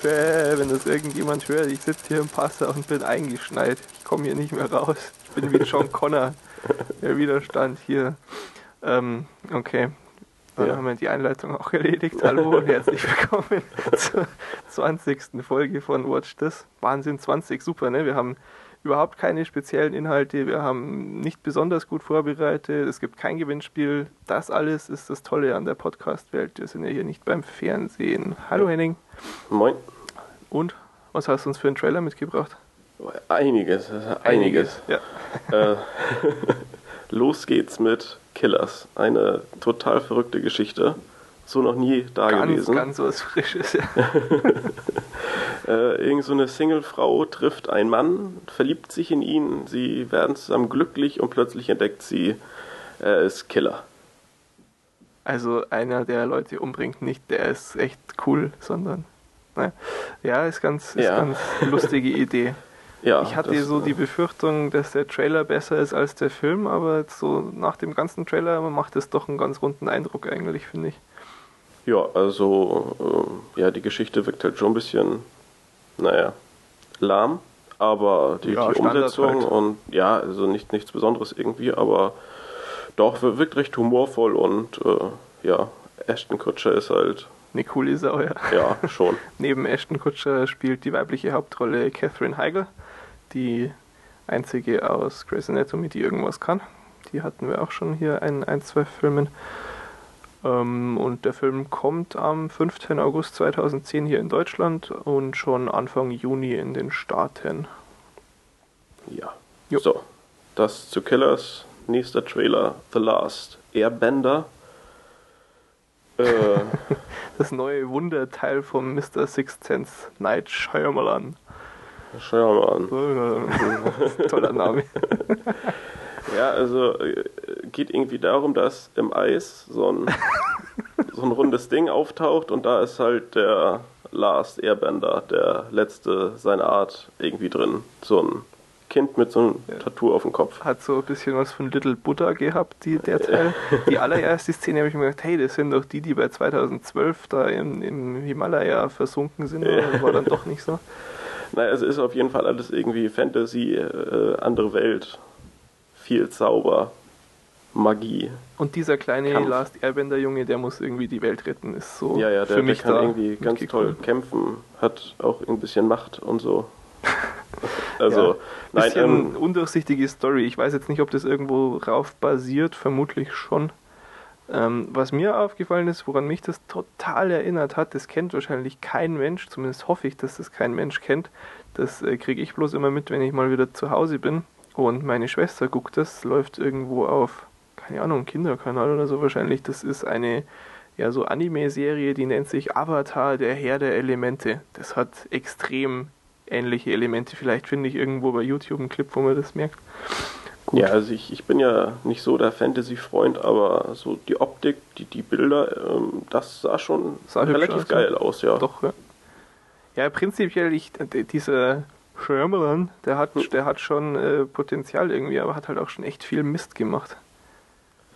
Hilfe, wenn das irgendjemand hört, ich sitze hier im Passer und bin eingeschneit. Ich komme hier nicht mehr raus. Ich bin wie John Connor. Der Widerstand hier. Ähm, okay. Dann Ja. haben wir die Einleitung auch erledigt. Hallo und herzlich willkommen zur 20. Folge von Watch This. Wahnsinn, 20, super, ne? Wir haben überhaupt keine speziellen Inhalte, wir haben nicht besonders gut vorbereitet, es gibt kein Gewinnspiel. Das alles ist das Tolle an der Podcast-Welt. Wir sind ja hier nicht beim Fernsehen. Hallo Henning. Moin. Und was hast du uns für einen Trailer mitgebracht? Einiges, einiges. Ja. äh, los geht's mit Killers. Eine total verrückte Geschichte. So noch nie da Ganz, gewesen. ganz was Frisches. Ja. Äh, irgend so eine Singlefrau trifft einen Mann, verliebt sich in ihn, sie werden zusammen glücklich und plötzlich entdeckt sie, er ist Killer. Also einer, der Leute umbringt, nicht der ist echt cool, sondern ne? ja, ist ganz, ist Ja. ganz lustige Idee. Ja, ich hatte das, so die Befürchtung, dass der Trailer besser ist als der Film, aber so nach dem ganzen Trailer macht es doch einen ganz runden Eindruck eigentlich, finde ich. Ja, also ähm, ja, die Geschichte wirkt halt schon ein bisschen, naja, lahm, aber die, Ja, die Umsetzung halt. und ja, also nicht nichts Besonderes irgendwie, aber doch wir- wirkt recht humorvoll und äh, ja, Ashton Kutscher ist halt Eine coole Sau, ja. ja schon. Neben Ashton Kutscher spielt die weibliche Hauptrolle Catherine Heigl, die einzige aus Grey's Anatomy, die irgendwas kann. Die hatten wir auch schon hier in ein, zwei Filmen. Ähm, und der Film kommt am 15. August 2010 hier in Deutschland und schon Anfang Juni in den Staaten. Ja. Jo. So, das zu Killers. Nächster Trailer, The Last Airbender. Äh, Das neue Wunderteil von Mr. Sixth Sense, Night Shyamalan. schauen wir mal an. Toller Name. Ja, also äh, geht irgendwie darum, dass im Eis so ein, so ein rundes Ding auftaucht und da ist halt der Last Airbender, der letzte seiner Art irgendwie drin. So ein Kind mit so einem Tattoo auf dem Kopf. hat so ein bisschen was von Little Buddha gehabt, die, der Teil. Die allererste Szene habe ich mir gedacht, hey, das sind doch die, die bei 2012 da im, im Himalaya versunken sind. Ja. War dann doch nicht so. Naja, es ist auf jeden Fall alles irgendwie Fantasy, äh, andere Welt, viel Zauber, Magie. Und dieser kleine Kampf. Last Airbender Junge, der muss irgendwie die Welt retten, ist so Ja, ja, der, für der mich kann da irgendwie ganz toll kämpfen, hat auch ein bisschen Macht und so. Also, ja, nein, bisschen ähm, undurchsichtige Story. Ich weiß jetzt nicht, ob das irgendwo rauf basiert, vermutlich schon. Ähm, was mir aufgefallen ist, woran mich das total erinnert hat, das kennt wahrscheinlich kein Mensch, zumindest hoffe ich, dass das kein Mensch kennt. Das äh, kriege ich bloß immer mit, wenn ich mal wieder zu Hause bin. Und meine Schwester guckt das, läuft irgendwo auf, keine Ahnung, Kinderkanal oder so wahrscheinlich. Das ist eine ja, so Anime-Serie, die nennt sich Avatar, der Herr der Elemente. Das hat extrem ähnliche Elemente. Vielleicht finde ich irgendwo bei YouTube einen Clip, wo man das merkt. Gut. Ja, also ich, ich bin ja nicht so der Fantasy-Freund, aber so die Optik, die, die Bilder, ähm, das sah schon Sah relativ aus, geil aus, ja. Doch, ja. Ja, prinzipiell, ich, dieser Shyamalan, der hat, Hm. der hat schon äh, Potenzial irgendwie, aber hat halt auch schon echt viel Mist gemacht.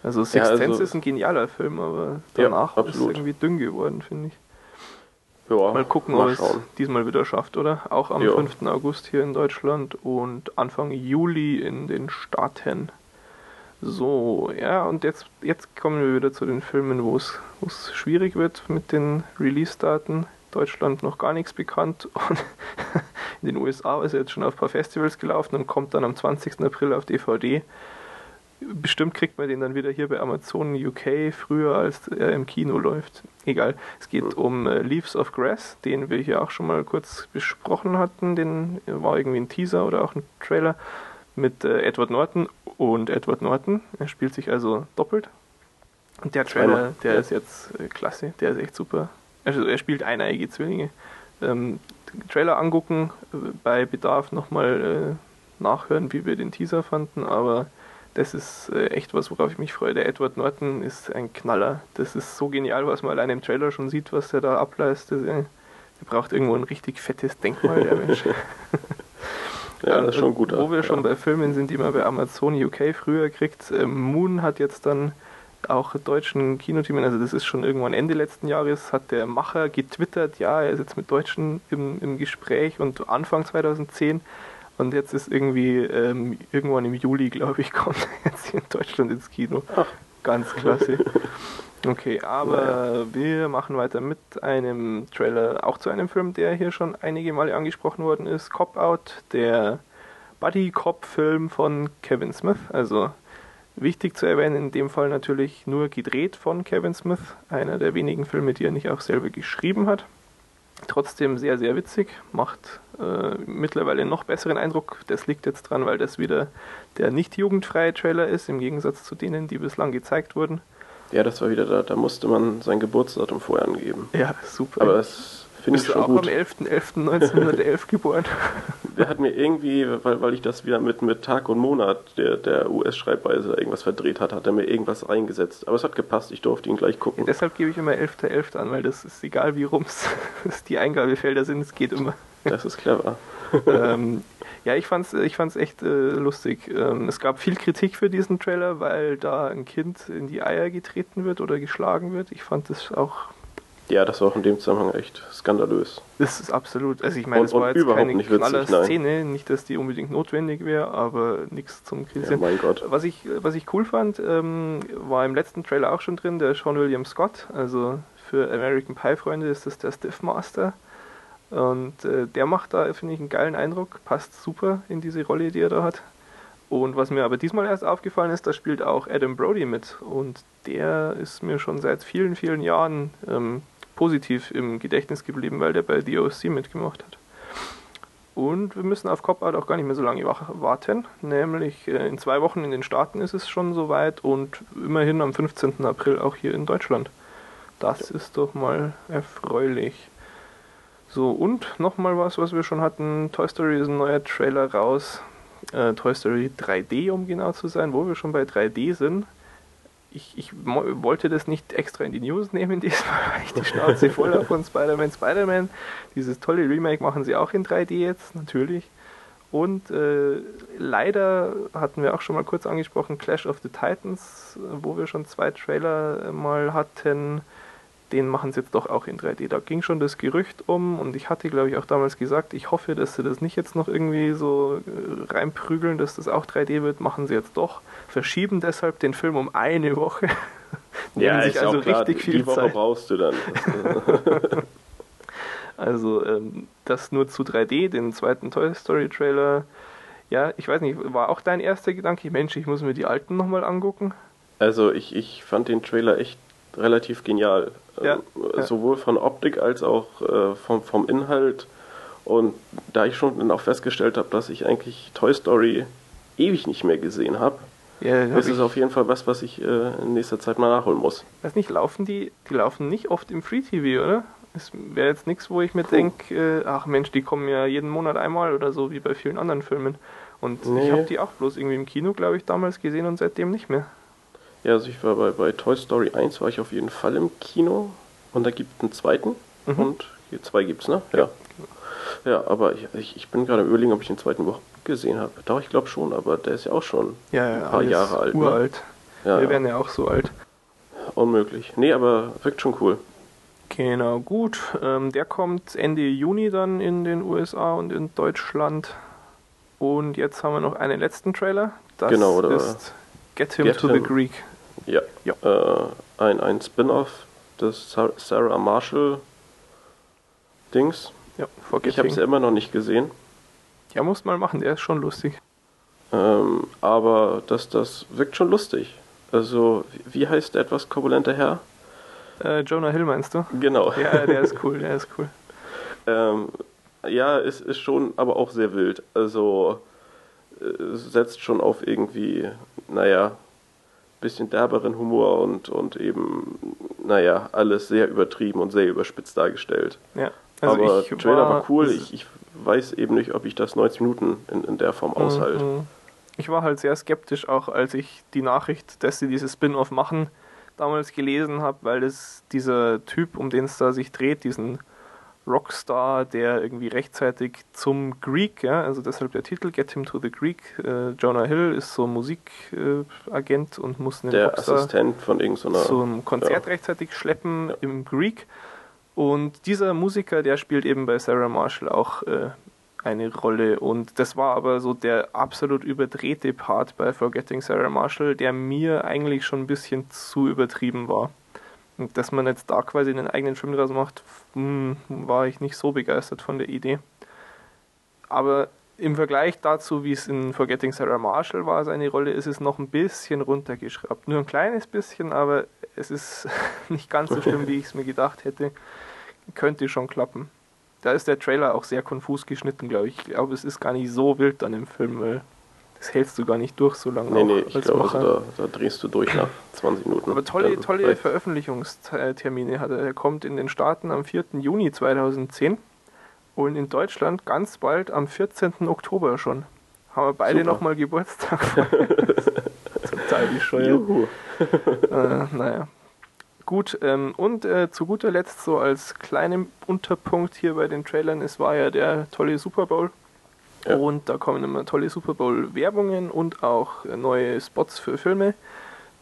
Also Sixth Ja, also- Sense ist ein genialer Film, aber Ja, danach ist es irgendwie dünn geworden, finde ich. ja Mal gucken, mal ob es diesmal wieder schafft, oder? Auch am Ja. 5. August hier in Deutschland und Anfang Juli in den Staaten. So, ja, und jetzt, jetzt kommen wir wieder zu den Filmen, wo es wo es schwierig wird mit den Release-Daten. Deutschland noch gar nichts bekannt und in den USA ist er jetzt schon auf ein paar Festivals gelaufen und kommt dann am 20. April auf DVD. Bestimmt kriegt man den dann wieder hier bei Amazon UK früher, als er im Kino läuft. Egal. Es geht um äh, Leaves of Grass, den wir hier auch schon mal kurz besprochen hatten. Den war irgendwie ein Teaser oder auch ein Trailer mit äh, Edward Norton und Edward Norton. Er spielt sich also doppelt. Und der Trailer, der ja. ist jetzt äh, klasse, der ist echt super. Also er spielt eineige Zwillinge. Ähm, Trailer angucken, äh, bei Bedarf nochmal äh, nachhören, wie wir den Teaser fanden, aber das ist äh, echt was, worauf ich mich freue. Der Edward Norton ist ein Knaller. Das ist so genial, was man allein im Trailer schon sieht, was der da ableistet. Äh, Der braucht irgendwo ein richtig fettes Denkmal, der Mensch. Ja, das ist schon Und gut. Wo wir ja. schon bei Filmen sind, die man bei Amazon UK früher kriegt. äh, Moon hat jetzt dann auch deutschen Kinoteams, also das ist schon irgendwann Ende letzten Jahres, hat der Macher getwittert, ja, er ist jetzt mit Deutschen im, im Gespräch und Anfang 2010 und jetzt ist irgendwie ähm, irgendwann im Juli, glaube ich, kommt er jetzt hier in Deutschland ins Kino. Ach. Ganz klasse. Okay, aber wir machen weiter mit einem Trailer, auch zu einem Film, der hier schon einige Male angesprochen worden ist, Cop Out, der Buddy-Cop-Film von Kevin Smith. Also wichtig zu erwähnen, in dem Fall natürlich nur gedreht von Kevin Smith, einer der wenigen Filme, die er nicht auch selber geschrieben hat. Trotzdem sehr, sehr witzig, macht äh, mittlerweile noch besseren Eindruck. Das liegt jetzt dran, weil das wieder der nicht jugendfreie Trailer ist, im Gegensatz zu denen, die bislang gezeigt wurden. Ja, das war wieder da, da musste man sein Geburtsdatum vorher angeben. Ja, super. Aber das finde ich schon auch gut. am 11.11.1911 geboren. Der hat mir irgendwie, weil, weil ich das wieder mit, mit Tag und Monat der, der US-Schreibweise irgendwas verdreht hat, hat er mir irgendwas reingesetzt. Aber es hat gepasst, ich durfte ihn gleich gucken. Ja, deshalb gebe ich immer 11.11. .11. an, weil das ist egal, wie rum es die Eingabefelder sind, es geht immer. Das ist clever. ähm, ja, ich fand's, ich fand's echt äh, lustig. Ähm, es gab viel Kritik für diesen Trailer, weil da ein Kind in die Eier getreten wird oder geschlagen wird. Ich fand das auch. Ja, das war auch in dem Zusammenhang echt skandalös. Das ist absolut. Also ich meine, es war jetzt keine nicht Szene, nicht, dass die unbedingt notwendig wäre, aber nichts zum Kritisieren. Ja, mein Gott. Was ich, was ich cool fand, ähm, war im letzten Trailer auch schon drin, der Sean William Scott, also für American Pie Freunde ist das der Stiff Master. Und äh, der macht da, finde ich, einen geilen Eindruck, passt super in diese Rolle, die er da hat. Und was mir aber diesmal erst aufgefallen ist, da spielt auch Adam Brody mit. Und der ist mir schon seit vielen, vielen Jahren ähm, positiv im Gedächtnis geblieben, weil der bei The OC mitgemacht hat. Und wir müssen auf Cop Out auch gar nicht mehr so lange warten. Nämlich äh, in zwei Wochen in den Staaten ist es schon soweit und immerhin am 15. April auch hier in Deutschland. Das ist doch mal erfreulich. So, und nochmal was, was wir schon hatten. Toy Story ist ein neuer Trailer raus. Äh, Toy Story 3D, um genau zu sein, wo wir schon bei 3D sind. Ich, ich wollte das nicht extra in die News nehmen, diesmal, weil ich die Schnauze voll habe von Spider-Man. Spider-Man, dieses tolle Remake machen sie auch in 3D jetzt, natürlich. Und äh, leider hatten wir auch schon mal kurz angesprochen, Clash of the Titans, wo wir schon zwei Trailer mal hatten den machen sie jetzt doch auch in 3D. Da ging schon das Gerücht um und ich hatte, glaube ich, auch damals gesagt, ich hoffe, dass sie das nicht jetzt noch irgendwie so äh, reinprügeln, dass das auch 3D wird. Machen sie jetzt doch. Verschieben deshalb den Film um eine Woche. ja, sich also klar, richtig viel Die Woche Zeit. brauchst du dann. also ähm, das nur zu 3D, den zweiten Toy Story Trailer. Ja, ich weiß nicht, war auch dein erster Gedanke, Mensch, ich muss mir die alten nochmal angucken? Also ich, ich fand den Trailer echt relativ genial. Ja, äh, sowohl von Optik als auch äh, vom, vom Inhalt. Und da ich schon dann auch festgestellt habe, dass ich eigentlich Toy Story ewig nicht mehr gesehen habe, ja, das ist auf jeden Fall was, was ich äh, in nächster Zeit mal nachholen muss. Weiß nicht, laufen die, die laufen nicht oft im Free TV, oder? Es wäre jetzt nichts, wo ich mir denke, äh, ach Mensch, die kommen ja jeden Monat einmal oder so, wie bei vielen anderen Filmen. Und nee. ich habe die auch bloß irgendwie im Kino, glaube ich, damals gesehen und seitdem nicht mehr. Ja, also ich war bei, bei Toy Story 1 war ich auf jeden Fall im Kino und da gibt es einen zweiten mhm. und hier zwei gibt es, ne? Ja. Ja, aber ich, ich, ich bin gerade überlegen, ob ich den zweiten überhaupt gesehen habe. Doch, ich glaube schon, aber der ist ja auch schon ja, ja, ein paar Jahre alt. Ne? Uralt. Ne? Ja, Wir werden ja auch so alt. Unmöglich. Nee, aber wirkt schon cool. Genau, gut. Ähm, der kommt Ende Juni dann in den USA und in Deutschland. Und jetzt haben wir noch einen letzten Trailer. Das genau, oder? ist Get Him Get to him. the Greek. Ja. ja. Äh, ein ein Spin-off des Sarah Marshall Dings. Ja, ich habe es ja immer noch nicht gesehen. Ja, muss mal machen, der ist schon lustig. Ähm, aber das, das wirkt schon lustig. Also, wie heißt der etwas korpulente Herr? Äh, Jonah Hill meinst du? Genau. Ja, der ist cool, der ist cool. ähm, ja, es ist schon, aber auch sehr wild. Also, äh, setzt schon auf irgendwie, naja, bisschen derberen Humor und, und eben, naja, alles sehr übertrieben und sehr überspitzt dargestellt. Ja. Also Aber der Trailer war, war cool. Ich, ich, weiß eben nicht, ob ich das 90 Minuten in, in der Form aushalte. Mhm. Ich war halt sehr skeptisch, auch als ich die Nachricht, dass sie dieses Spin-off machen, damals gelesen habe, weil es dieser Typ, um den es da sich dreht, diesen Rockstar, der irgendwie rechtzeitig zum Greek, ja, also deshalb der Titel Get Him to the Greek. Äh, Jonah Hill ist so Musikagent äh, und muss einen der Rockstar Assistent von irgendeiner zum Konzert ja. rechtzeitig schleppen ja. im Greek. Und dieser Musiker, der spielt eben bei Sarah Marshall auch äh, eine Rolle. Und das war aber so der absolut überdrehte Part bei Forgetting Sarah Marshall, der mir eigentlich schon ein bisschen zu übertrieben war. Und dass man jetzt da quasi einen eigenen Film draus macht, hm, war ich nicht so begeistert von der Idee. Aber im Vergleich dazu, wie es in Forgetting Sarah Marshall war, seine Rolle, ist es noch ein bisschen runtergeschraubt. Nur ein kleines bisschen, aber es ist nicht ganz so schlimm, wie ich es mir gedacht hätte. Könnte schon klappen. Da ist der Trailer auch sehr konfus geschnitten, glaube ich. Ich glaube, es ist gar nicht so wild an dem Film, weil das hältst du gar nicht durch so lange. Nee, nee, ich glaube, also da, da, drehst du durch nach 20 Minuten. Aber tolle, tolle Veröffentlichungstermine hat er. Er kommt in den Staaten am 4. Juni 2010 und in Deutschland ganz bald am 14. Oktober schon. Haben wir beide nochmal Geburtstag. Total bescheuert. äh, naja. Gut, ähm, und äh, zu guter Letzt so als kleinen Unterpunkt hier bei den Trailern, es war ja der tolle Super Bowl ja. Und da kommen immer tolle Super Bowl-Werbungen und auch neue Spots für Filme.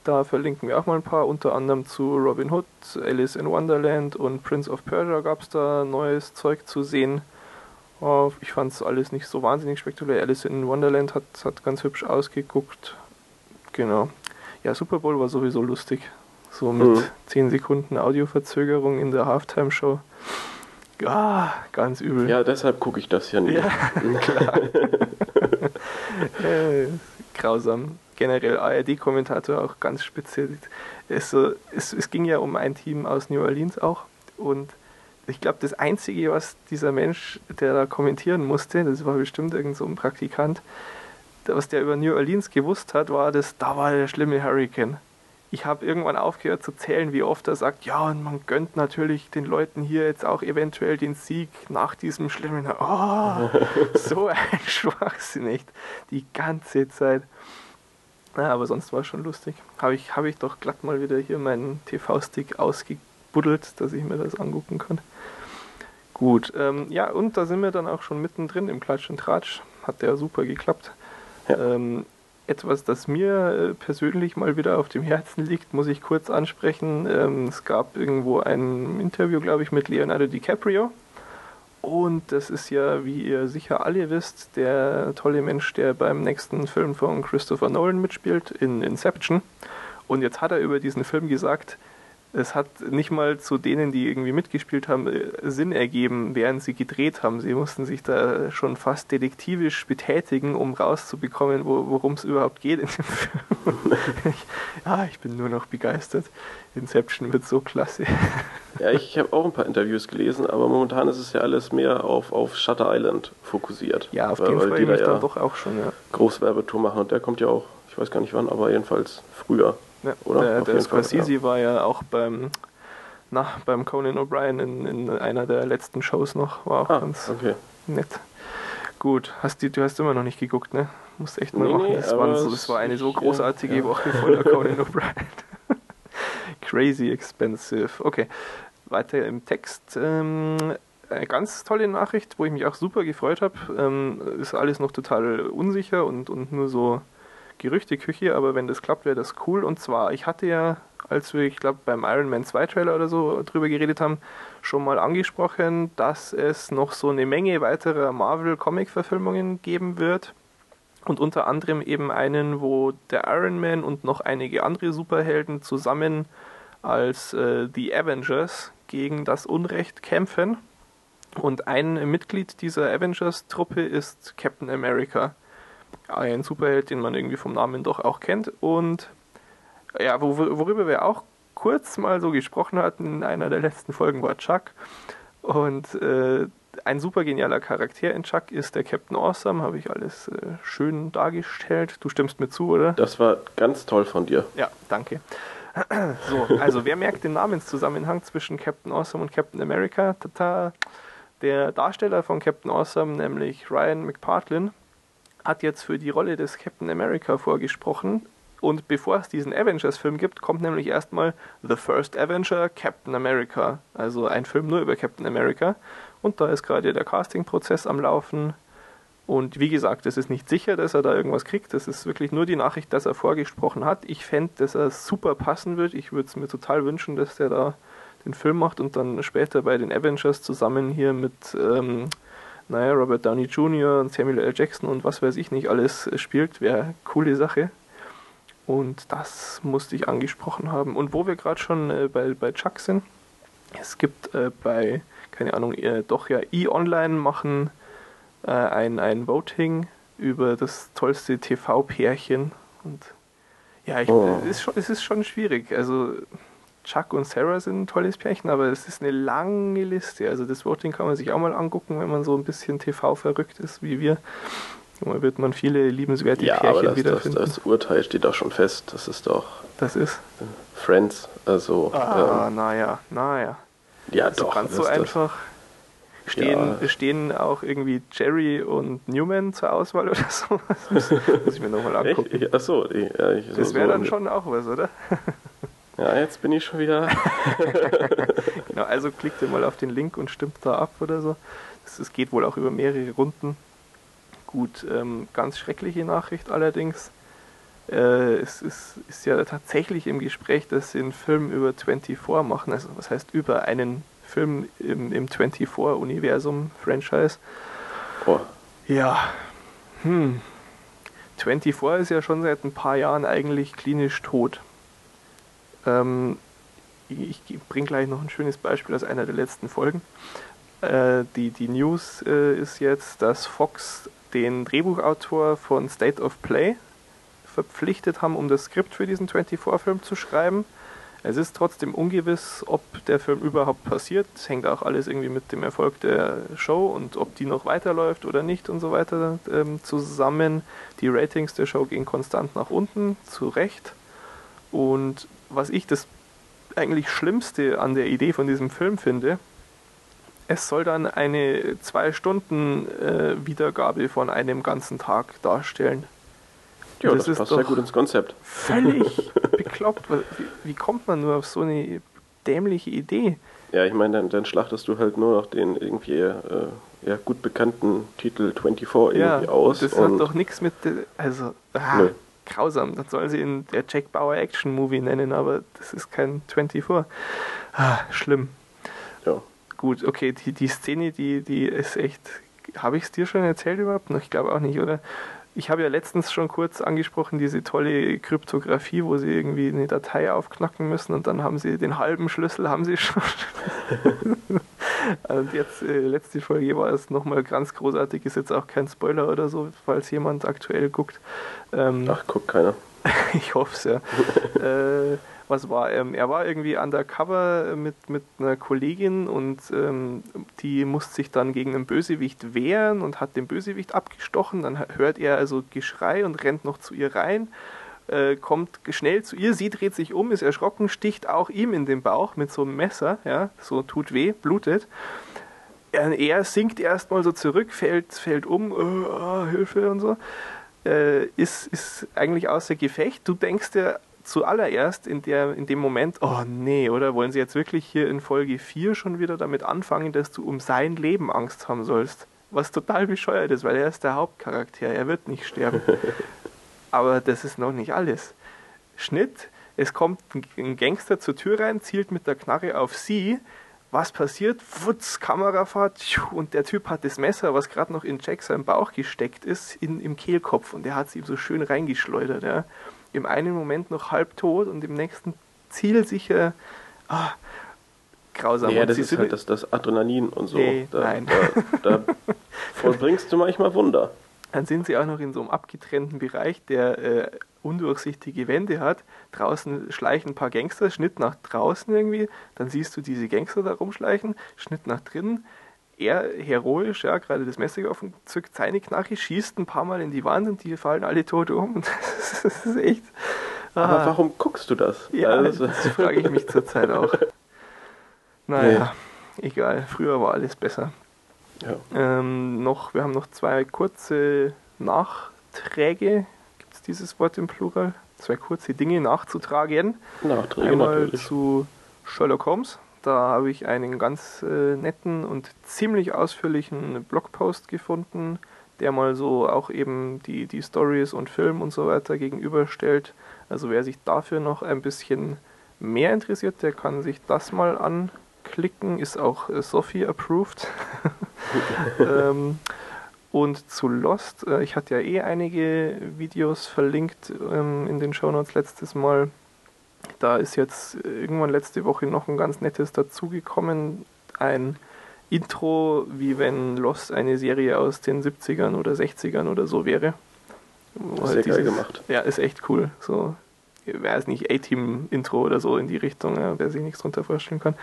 Da verlinken wir auch mal ein paar, unter anderem zu Robin Hood, Alice in Wonderland und Prince of Persia gab es da neues Zeug zu sehen. Oh, ich fand es alles nicht so wahnsinnig spektakulär. Alice in Wonderland hat, hat ganz hübsch ausgeguckt. Genau. Ja, Super Bowl war sowieso lustig. So mit mhm. 10 Sekunden Audioverzögerung in der Halftime-Show. Ah, ganz übel. Ja, deshalb gucke ich das ja nicht. Ja, klar. äh, grausam. Generell ARD-Kommentator auch ganz speziell. Es, so, es, es ging ja um ein Team aus New Orleans auch. Und ich glaube, das Einzige, was dieser Mensch, der da kommentieren musste, das war bestimmt irgend so ein Praktikant, was der über New Orleans gewusst hat, war, dass da war der schlimme Hurricane ich habe irgendwann aufgehört zu zählen, wie oft er sagt, ja, und man gönnt natürlich den Leuten hier jetzt auch eventuell den Sieg nach diesem schlimmen. Oh, so ein Schwachsinn, echt. Die ganze Zeit. Ja, aber sonst war es schon lustig. Habe ich, hab ich doch glatt mal wieder hier meinen TV-Stick ausgebuddelt, dass ich mir das angucken kann. Gut, ähm, ja, und da sind wir dann auch schon mittendrin im Klatsch und Tratsch. Hat ja super geklappt. Ja. Ähm, etwas, das mir äh, persönlich mal wieder auf dem Herzen liegt, muss ich kurz ansprechen. Ähm, es gab irgendwo ein Interview, glaube ich, mit Leonardo DiCaprio. Und das ist ja, wie ihr sicher alle wisst, der tolle Mensch, der beim nächsten Film von Christopher Nolan mitspielt, in Inception. Und jetzt hat er über diesen Film gesagt, es hat nicht mal zu denen, die irgendwie mitgespielt haben, äh, Sinn ergeben, während sie gedreht haben. Sie mussten sich da schon fast detektivisch betätigen, um rauszubekommen, wo, worum es überhaupt geht in dem Film. ja, ich bin nur noch begeistert. Inception wird so klasse. ja, ich habe auch ein paar Interviews gelesen, aber momentan ist es ja alles mehr auf, auf Shutter Island fokussiert. Ja, auf den freue ich mich da doch auch schon, ja. Großwerbetour machen und der kommt ja auch, ich weiß gar nicht wann, aber jedenfalls früher. Ja, oder? Der, der Scorsese ja. war ja auch beim, na, beim Conan O'Brien in, in einer der letzten Shows noch. War auch ah, ganz okay. nett. Gut, hast die, du hast immer noch nicht geguckt, ne? Musst echt mal nee, machen. Das, war, so, das war eine so großartige ja, Woche voller Conan O'Brien. Crazy expensive. Okay, weiter im Text. Ähm, eine ganz tolle Nachricht, wo ich mich auch super gefreut habe. Ähm, ist alles noch total unsicher und, und nur so Gerüchteküche, aber wenn das klappt, wäre das cool. Und zwar, ich hatte ja, als wir, ich glaube, beim Iron Man 2 Trailer oder so drüber geredet haben, schon mal angesprochen, dass es noch so eine Menge weiterer Marvel-Comic-Verfilmungen geben wird. Und unter anderem eben einen, wo der Iron Man und noch einige andere Superhelden zusammen als äh, The Avengers gegen das Unrecht kämpfen. Und ein Mitglied dieser Avengers-Truppe ist Captain America ein Superheld, den man irgendwie vom Namen doch auch kennt. Und ja, worüber wir auch kurz mal so gesprochen hatten in einer der letzten Folgen war Chuck. Und äh, ein super genialer Charakter in Chuck ist der Captain Awesome, habe ich alles äh, schön dargestellt. Du stimmst mir zu, oder? Das war ganz toll von dir. Ja, danke. So, also wer merkt den Namenszusammenhang zwischen Captain Awesome und Captain America? Tata. Der Darsteller von Captain Awesome, nämlich Ryan McPartlin, hat jetzt für die Rolle des Captain America vorgesprochen. Und bevor es diesen Avengers-Film gibt, kommt nämlich erstmal The First Avenger, Captain America. Also ein Film nur über Captain America. Und da ist gerade der Casting-Prozess am Laufen. Und wie gesagt, es ist nicht sicher, dass er da irgendwas kriegt. Das ist wirklich nur die Nachricht, dass er vorgesprochen hat. Ich fände, dass er super passen wird. Ich würde es mir total wünschen, dass der da den Film macht und dann später bei den Avengers zusammen hier mit, ähm, naja, Robert Downey Jr. und Samuel L. Jackson und was weiß ich nicht alles spielt. Wäre coole Sache. Und das musste ich angesprochen haben. Und wo wir gerade schon äh, bei, bei Chuck sind, es gibt äh, bei, keine Ahnung, äh, doch ja e-online machen äh, ein, ein Voting über das tollste TV-Pärchen. Und ja, ich, oh. es, ist schon, es ist schon schwierig. Also Chuck und Sarah sind ein tolles Pärchen, aber es ist eine lange Liste. Also das Voting kann man sich auch mal angucken, wenn man so ein bisschen TV-verrückt ist wie wir. Da wird man viele liebenswerte ja, Pärchen aber das, wiederfinden. Das, das Urteil steht doch schon fest. Das ist doch. Das ist? Friends. Also. Ah, ähm, naja, naja. Ja, also doch. Ganz so einfach. Stehen, ja. stehen auch irgendwie Jerry und Newman zur Auswahl oder so? Das muss ich mir nochmal angucken. Achso, ja, ich, das wäre so dann schon auch was, oder? Ja, jetzt bin ich schon wieder. genau, also klickt ihr mal auf den Link und stimmt da ab oder so. Es geht wohl auch über mehrere Runden. Gut, ähm, ganz schreckliche Nachricht allerdings. Äh, es ist, ist, ja tatsächlich im Gespräch, dass sie einen Film über 24 machen. Also, was heißt über einen Film im, im 24-Universum-Franchise? Oh. Ja, hm. 24 ist ja schon seit ein paar Jahren eigentlich klinisch tot. Ähm, ich, bringe gleich noch ein schönes Beispiel aus einer der letzten Folgen. Äh, die, die News äh, ist jetzt, dass Fox den Drehbuchautor von State of Play verpflichtet haben, um das Skript für diesen 24-Film zu schreiben. Es ist trotzdem ungewiss, ob der Film überhaupt passiert. Es hängt auch alles irgendwie mit dem Erfolg der Show und ob die noch weiterläuft oder nicht und so weiter ähm, zusammen. Die Ratings der Show gehen konstant nach unten, zu Recht. Und was ich das eigentlich Schlimmste an der Idee von diesem Film finde, es soll dann eine zwei Stunden äh, Wiedergabe von einem ganzen Tag darstellen. Ja, das, das passt sehr gut ins Konzept. Völlig bekloppt. Wie, wie, kommt man nur auf so eine dämliche Idee? Ja, ich meine, dann, dann schlachtest du halt nur noch den irgendwie äh, ja, gut bekannten Titel 24 irgendwie ja, aus. Das hat doch nichts mit. Also, ah, grausam. Das soll sie in der Jack Bauer Action Movie nennen, aber das ist kein 24. Ah, schlimm. Ja. Gut, okay, die, die Szene, die, die ist echt. Habe ich es dir schon erzählt überhaupt? Noch, ich glaube auch nicht, oder? Ich habe ja letztens schon kurz angesprochen, diese tolle Kryptographie, wo sie irgendwie eine Datei aufknacken müssen und dann haben sie den halben Schlüssel, haben sie schon. und jetzt, äh, letzte Folge war es nochmal ganz großartig, ist jetzt auch kein Spoiler oder so, falls jemand aktuell guckt. Ähm, Ach, guckt keiner. ich hoffe es ja. äh, was war ähm, er war irgendwie undercover mit, mit einer Kollegin und ähm, die musste sich dann gegen einen Bösewicht wehren und hat den Bösewicht abgestochen. Dann hört er also Geschrei und rennt noch zu ihr rein, äh, kommt schnell zu ihr, sie dreht sich um, ist erschrocken, sticht auch ihm in den Bauch mit so einem Messer, ja, so tut weh, blutet. Er sinkt erstmal so zurück, fällt, fällt um, oh, Hilfe und so. Äh, ist, ist eigentlich außer Gefecht. Du denkst dir zuallererst in, der, in dem Moment, oh nee, oder wollen sie jetzt wirklich hier in Folge 4 schon wieder damit anfangen, dass du um sein Leben Angst haben sollst? Was total bescheuert ist, weil er ist der Hauptcharakter, er wird nicht sterben. Aber das ist noch nicht alles. Schnitt, es kommt ein Gangster zur Tür rein, zielt mit der Knarre auf sie. Was passiert? Wutz, Kamerafahrt und der Typ hat das Messer, was gerade noch in Jack seinem Bauch gesteckt ist, in, im Kehlkopf und der hat sie ihm so schön reingeschleudert. Ja im einen Moment noch halb tot und im nächsten zielsicher. Ah, grausam. Ja, das ist halt das, das Adrenalin und so. Nee, da, nein. Da, da vollbringst du manchmal Wunder. Dann sind sie auch noch in so einem abgetrennten Bereich, der äh, undurchsichtige Wände hat. Draußen schleichen ein paar Gangster, Schnitt nach draußen irgendwie. Dann siehst du diese Gangster da rumschleichen, Schnitt nach drinnen er heroisch, ja, gerade das Messer offen, zückt seine Knarre, schießt ein paar Mal in die Wand und die fallen alle tot um. das ist echt. Ah. Aber warum guckst du das? Ja, also. das frage ich mich zurzeit auch. Naja, nee. egal. Früher war alles besser. Ja. Ähm, noch, wir haben noch zwei kurze Nachträge. Gibt es dieses Wort im Plural? Zwei kurze Dinge nachzutragen. Nachträge Einmal natürlich. zu Sherlock Holmes da habe ich einen ganz äh, netten und ziemlich ausführlichen Blogpost gefunden, der mal so auch eben die, die Stories und Film und so weiter gegenüberstellt. Also wer sich dafür noch ein bisschen mehr interessiert, der kann sich das mal anklicken. Ist auch äh, Sophie approved. ähm, und zu Lost, äh, ich hatte ja eh einige Videos verlinkt ähm, in den Shownotes letztes Mal. Da ist jetzt irgendwann letzte Woche noch ein ganz nettes dazugekommen. Ein Intro, wie wenn Lost eine Serie aus den 70ern oder 60ern oder so wäre. Sehr halt geil gemacht. Ja, ist echt cool. So wäre es nicht A-Team-Intro oder so in die Richtung, ja, wer sich nichts drunter vorstellen kann.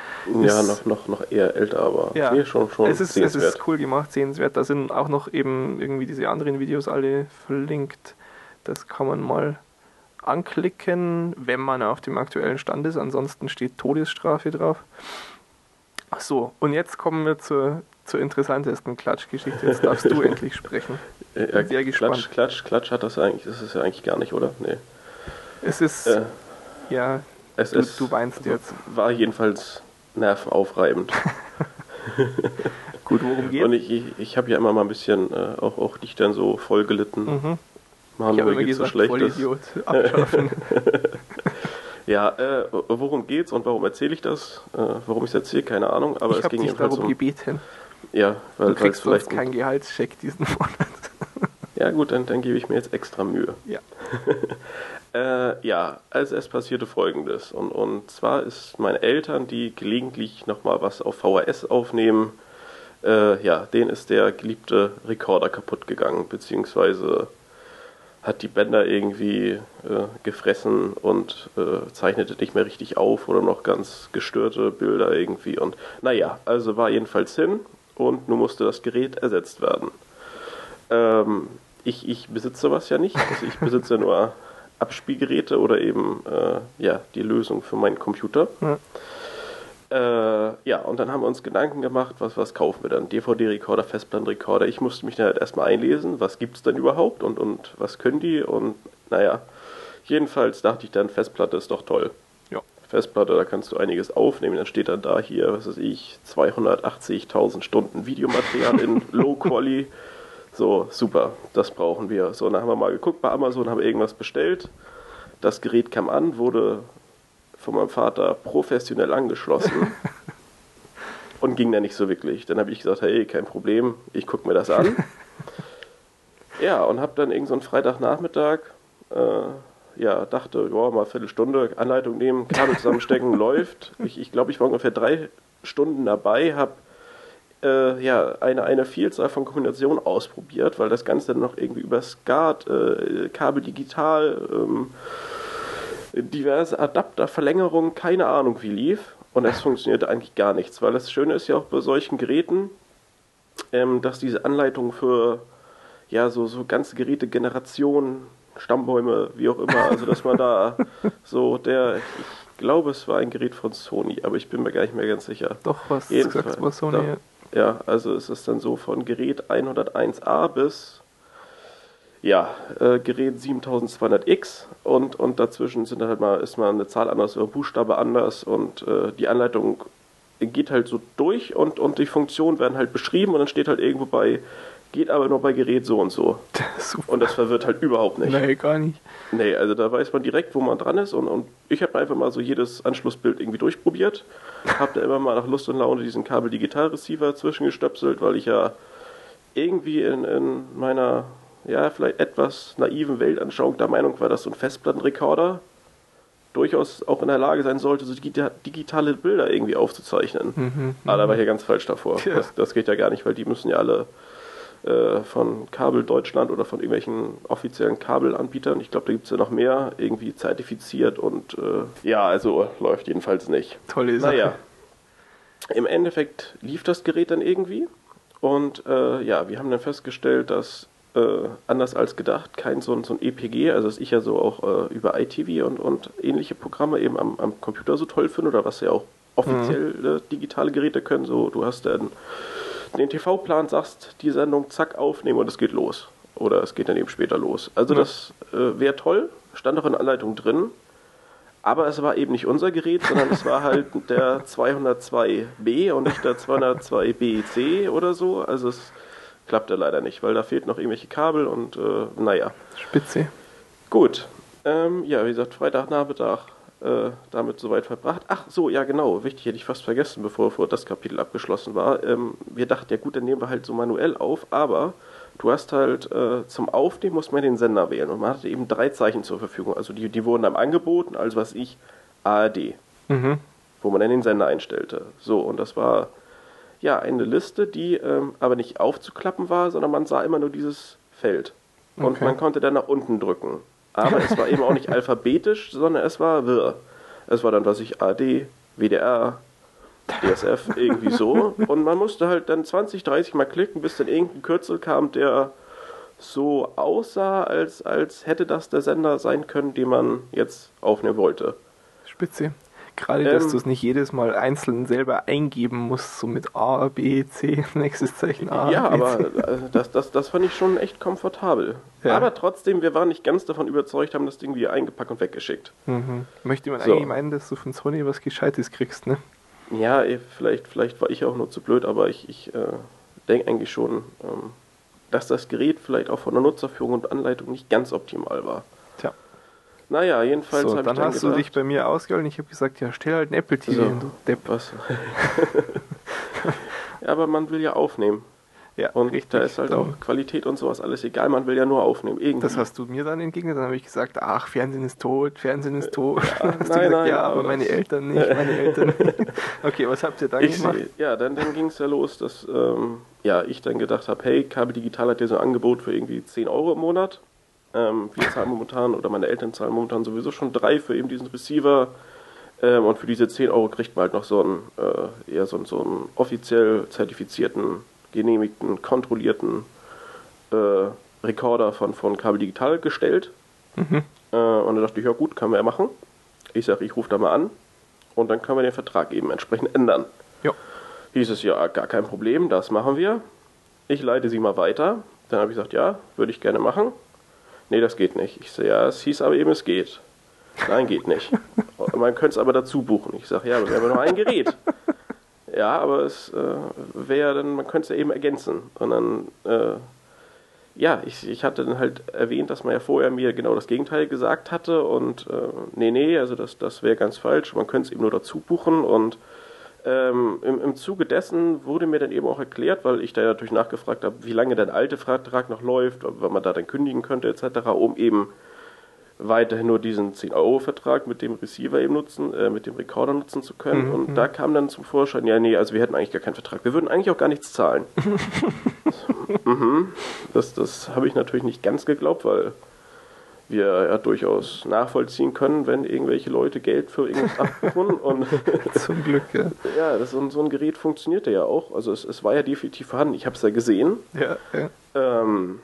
Ja, ist, noch, noch, noch eher älter, aber ja, nee, schon, schon es ist, es ist cool gemacht, sehenswert. Da sind auch noch eben irgendwie diese anderen Videos alle verlinkt. Das kann man mal anklicken, wenn man auf dem aktuellen Stand ist. Ansonsten steht Todesstrafe drauf. So, und jetzt kommen wir zur, zur interessantesten Klatschgeschichte. Jetzt darfst du endlich sprechen. Bin ja, sehr gespannt. Klatsch, Klatsch, Klatsch hat das eigentlich, das ist ja eigentlich gar nicht, oder? Nee. Es ist. Äh, ja, es du, ist, du weinst jetzt. War jedenfalls nervenaufreibend. Gut, worum geht's? Und ich, ich, ich habe ja immer mal ein bisschen äh, auch, auch dich dann so voll gelitten. Mhm. Habe immer gesagt, so schlecht Vollidiot, abschaffen. ja, äh, worum geht's und warum erzähle ich das? Äh, warum ich es erzähle, keine Ahnung. Aber ich es ging dich darum um, gebeten. Ja, weil du kriegst vielleicht keinen Gehaltscheck diesen Monat. ja gut, dann, dann gebe ich mir jetzt extra Mühe. Ja. Äh, ja, also es passierte folgendes. Und, und zwar ist meine Eltern, die gelegentlich nochmal was auf VHS aufnehmen, äh, ja, denen ist der geliebte Rekorder kaputt gegangen, beziehungsweise hat die Bänder irgendwie äh, gefressen und äh, zeichnete nicht mehr richtig auf oder noch ganz gestörte Bilder irgendwie. Und naja, also war jedenfalls hin und nun musste das Gerät ersetzt werden. Ähm, ich, ich besitze sowas ja nicht, also ich besitze nur Abspielgeräte oder eben äh, ja, die Lösung für meinen Computer. Ja. Äh, ja, und dann haben wir uns Gedanken gemacht, was, was kaufen wir dann? DVD-Rekorder, Festplattenrekorder. Ich musste mich dann halt erstmal einlesen, was gibt es denn überhaupt und, und was können die? Und naja, jedenfalls dachte ich dann, Festplatte ist doch toll. Ja. Festplatte, da kannst du einiges aufnehmen. Dann steht dann da hier, was weiß ich, 280.000 Stunden Videomaterial in Low Quality. So, super, das brauchen wir. So, dann haben wir mal geguckt bei Amazon, haben irgendwas bestellt. Das Gerät kam an, wurde von meinem Vater professionell angeschlossen und ging dann nicht so wirklich. Dann habe ich gesagt, hey, kein Problem, ich gucke mir das an. ja, und habe dann irgendeinen so Freitagnachmittag, äh, ja, dachte, ja, mal eine Viertelstunde Anleitung nehmen, Kabel zusammenstecken, läuft. Ich, ich glaube, ich war ungefähr drei Stunden dabei, habe äh, ja, eine, eine Vielzahl von Kombinationen ausprobiert, weil das Ganze dann noch irgendwie über SCART, äh, Kabel digital, ähm, diverse Adapter, Verlängerungen, keine Ahnung wie lief. Und es funktionierte eigentlich gar nichts, weil das Schöne ist ja auch bei solchen Geräten, ähm, dass diese Anleitung für ja so, so ganze Geräte, Generationen, Stammbäume, wie auch immer, also dass man da so der, ich glaube es war ein Gerät von Sony, aber ich bin mir gar nicht mehr ganz sicher. Doch, was Jedenfalls, sagst Sony? Da, ja, also es ist dann so von Gerät 101a bis ja, äh, Gerät 7200X und, und dazwischen sind halt mal, ist mal eine Zahl anders oder Buchstabe anders und äh, die Anleitung geht halt so durch und, und die Funktionen werden halt beschrieben und dann steht halt irgendwo bei geht aber nur bei Gerät so und so. Super. Und das verwirrt halt überhaupt nicht. Nee, gar nicht. Nee, also da weiß man direkt, wo man dran ist und, und ich habe einfach mal so jedes Anschlussbild irgendwie durchprobiert. Habe da immer mal nach Lust und Laune diesen Kabel-Digital-Receiver zwischengestöpselt, weil ich ja irgendwie in, in meiner, ja, vielleicht etwas naiven Weltanschauung der Meinung war, dass so ein Festplattenrekorder durchaus auch in der Lage sein sollte, so digitale Bilder irgendwie aufzuzeichnen. Mhm, Aber da war ich ja ganz falsch davor. Ja. Das, das geht ja gar nicht, weil die müssen ja alle von Kabel Deutschland oder von irgendwelchen offiziellen Kabelanbietern. Ich glaube, da gibt es ja noch mehr, irgendwie zertifiziert und äh, ja, also läuft jedenfalls nicht. Tolle Sache. Naja, im Endeffekt lief das Gerät dann irgendwie und äh, ja, wir haben dann festgestellt, dass äh, anders als gedacht kein so, so ein EPG, also dass ich ja so auch äh, über ITV und, und ähnliche Programme eben am, am Computer so toll finde oder was ja auch offiziell mhm. digitale Geräte können, so du hast dann den TV-Plan sagst, die Sendung zack aufnehmen und es geht los. Oder es geht dann eben später los. Also ja. das äh, wäre toll, stand auch in der Anleitung drin. Aber es war eben nicht unser Gerät, sondern es war halt der 202B und nicht der 202BC oder so. Also es klappte leider nicht, weil da fehlt noch irgendwelche Kabel und äh, naja. Spitze. Gut. Ähm, ja, wie gesagt, Freitagnachmittag äh, damit soweit verbracht. Ach so, ja genau, wichtig, hätte ich fast vergessen, bevor, bevor das Kapitel abgeschlossen war. Ähm, wir dachten, ja gut, dann nehmen wir halt so manuell auf, aber du hast halt äh, zum Aufnehmen muss man den Sender wählen und man hatte eben drei Zeichen zur Verfügung. Also die, die wurden einem angeboten, also was ich, ARD, Mhm. wo man dann den Sender einstellte. So, und das war ja eine Liste, die ähm, aber nicht aufzuklappen war, sondern man sah immer nur dieses Feld. Und Okay. man konnte dann nach unten drücken. Aber es war eben auch nicht alphabetisch, sondern es war wirr. Es war dann, was ich, AD, WDR, DSF, irgendwie so. Und man musste halt dann 20, 30 Mal klicken, bis dann irgendein Kürzel kam, der so aussah, als, als hätte das der Sender sein können, den man jetzt aufnehmen wollte. Spitze. Gerade, dass Ähm, du es nicht jedes Mal einzeln selber eingeben musst, so mit A, B, C, nächstes Zeichen A. ja, B, aber äh, das, das, das fand ich schon echt komfortabel. Ja. Aber trotzdem, wir waren nicht ganz davon überzeugt, haben das Ding wieder eingepackt und weggeschickt. Mhm. Möchte man So. eigentlich meinen, dass du von Sony was Gescheites kriegst, ne? Ja, eh, vielleicht, vielleicht war ich auch nur zu blöd, aber ich, ich äh, denke eigentlich schon, ähm, dass das Gerät vielleicht auch von der Nutzerführung und Anleitung nicht ganz optimal war. Naja, jedenfalls So, habe dann dann hast du gedacht, dich bei mir ausgeholt und ich habe gesagt, ja, stell halt ein Apple TV So. hin, du Depp. was. ja, aber man will ja aufnehmen. Ja, Und richtig. da ist halt auch Qualität und sowas alles egal, man will ja nur aufnehmen. Irgendwie. Das hast du mir dann entgegnet, dann habe ich gesagt, ach, Fernsehen ist tot, Fernsehen ist tot. Dann hast du nein, gesagt, nein, ja, aber meine Eltern nicht, meine Eltern nicht. Okay, was habt ihr dann ich gemacht? ja, dann, dann ging es ja los, dass ähm, ja, ich dann gedacht habe, hey, Kabel Digital hat ja so ein Angebot für irgendwie 10 Euro im Monat. Ähm, wir zahlen momentan, oder meine Eltern zahlen momentan sowieso schon drei für eben diesen Receiver. Ähm, und für diese 10 Euro kriegt man halt noch so einen, äh, eher so, einen- so einen offiziell zertifizierten, genehmigten, kontrollierten äh, Rekorder von, von Kabel Digital gestellt. Mhm. Äh, und dann dachte ich, ja gut, kann man ja machen. Ich sage, ich rufe da mal an und dann können wir den Vertrag eben entsprechend ändern. Ja. Hieß es ja, gar kein Problem, das machen wir. Ich leite sie mal weiter. Dann habe ich gesagt, ja, würde ich gerne machen. Nee, das geht nicht. Ich sage, ja, es hieß aber eben, es geht. Nein, geht nicht. Man könnte es aber dazu buchen. Ich sage, ja, aber wir haben nur ein Gerät. Ja, aber es äh, wäre dann, man könnte es ja eben ergänzen. Und dann, äh, ja, ich, ich hatte dann halt erwähnt, dass man ja vorher mir genau das Gegenteil gesagt hatte und äh, nee, nee, also das, das wäre ganz falsch, man könnte es eben nur dazu buchen und ähm, im, im Zuge dessen wurde mir dann eben auch erklärt, weil ich da natürlich nachgefragt habe, wie lange der alte Vertrag noch läuft, ob man da dann kündigen könnte etc., um eben weiterhin nur diesen 10-Euro-Vertrag mit dem Receiver eben nutzen, äh, mit dem Recorder nutzen zu können. Mhm, und da kam dann zum Vorschein, ja, nee, also wir hätten eigentlich gar keinen Vertrag. Wir würden eigentlich auch gar nichts zahlen. mhm. Das, das habe ich natürlich nicht ganz geglaubt, weil wir ja durchaus nachvollziehen können, wenn irgendwelche Leute Geld für irgendwas abbuchen. Und Zum Glück, ja. ja, das, so, ein- so ein Gerät funktionierte ja auch. Also es, es war ja definitiv vorhanden. Ich habe es ja gesehen. Ja, ja. Ähm,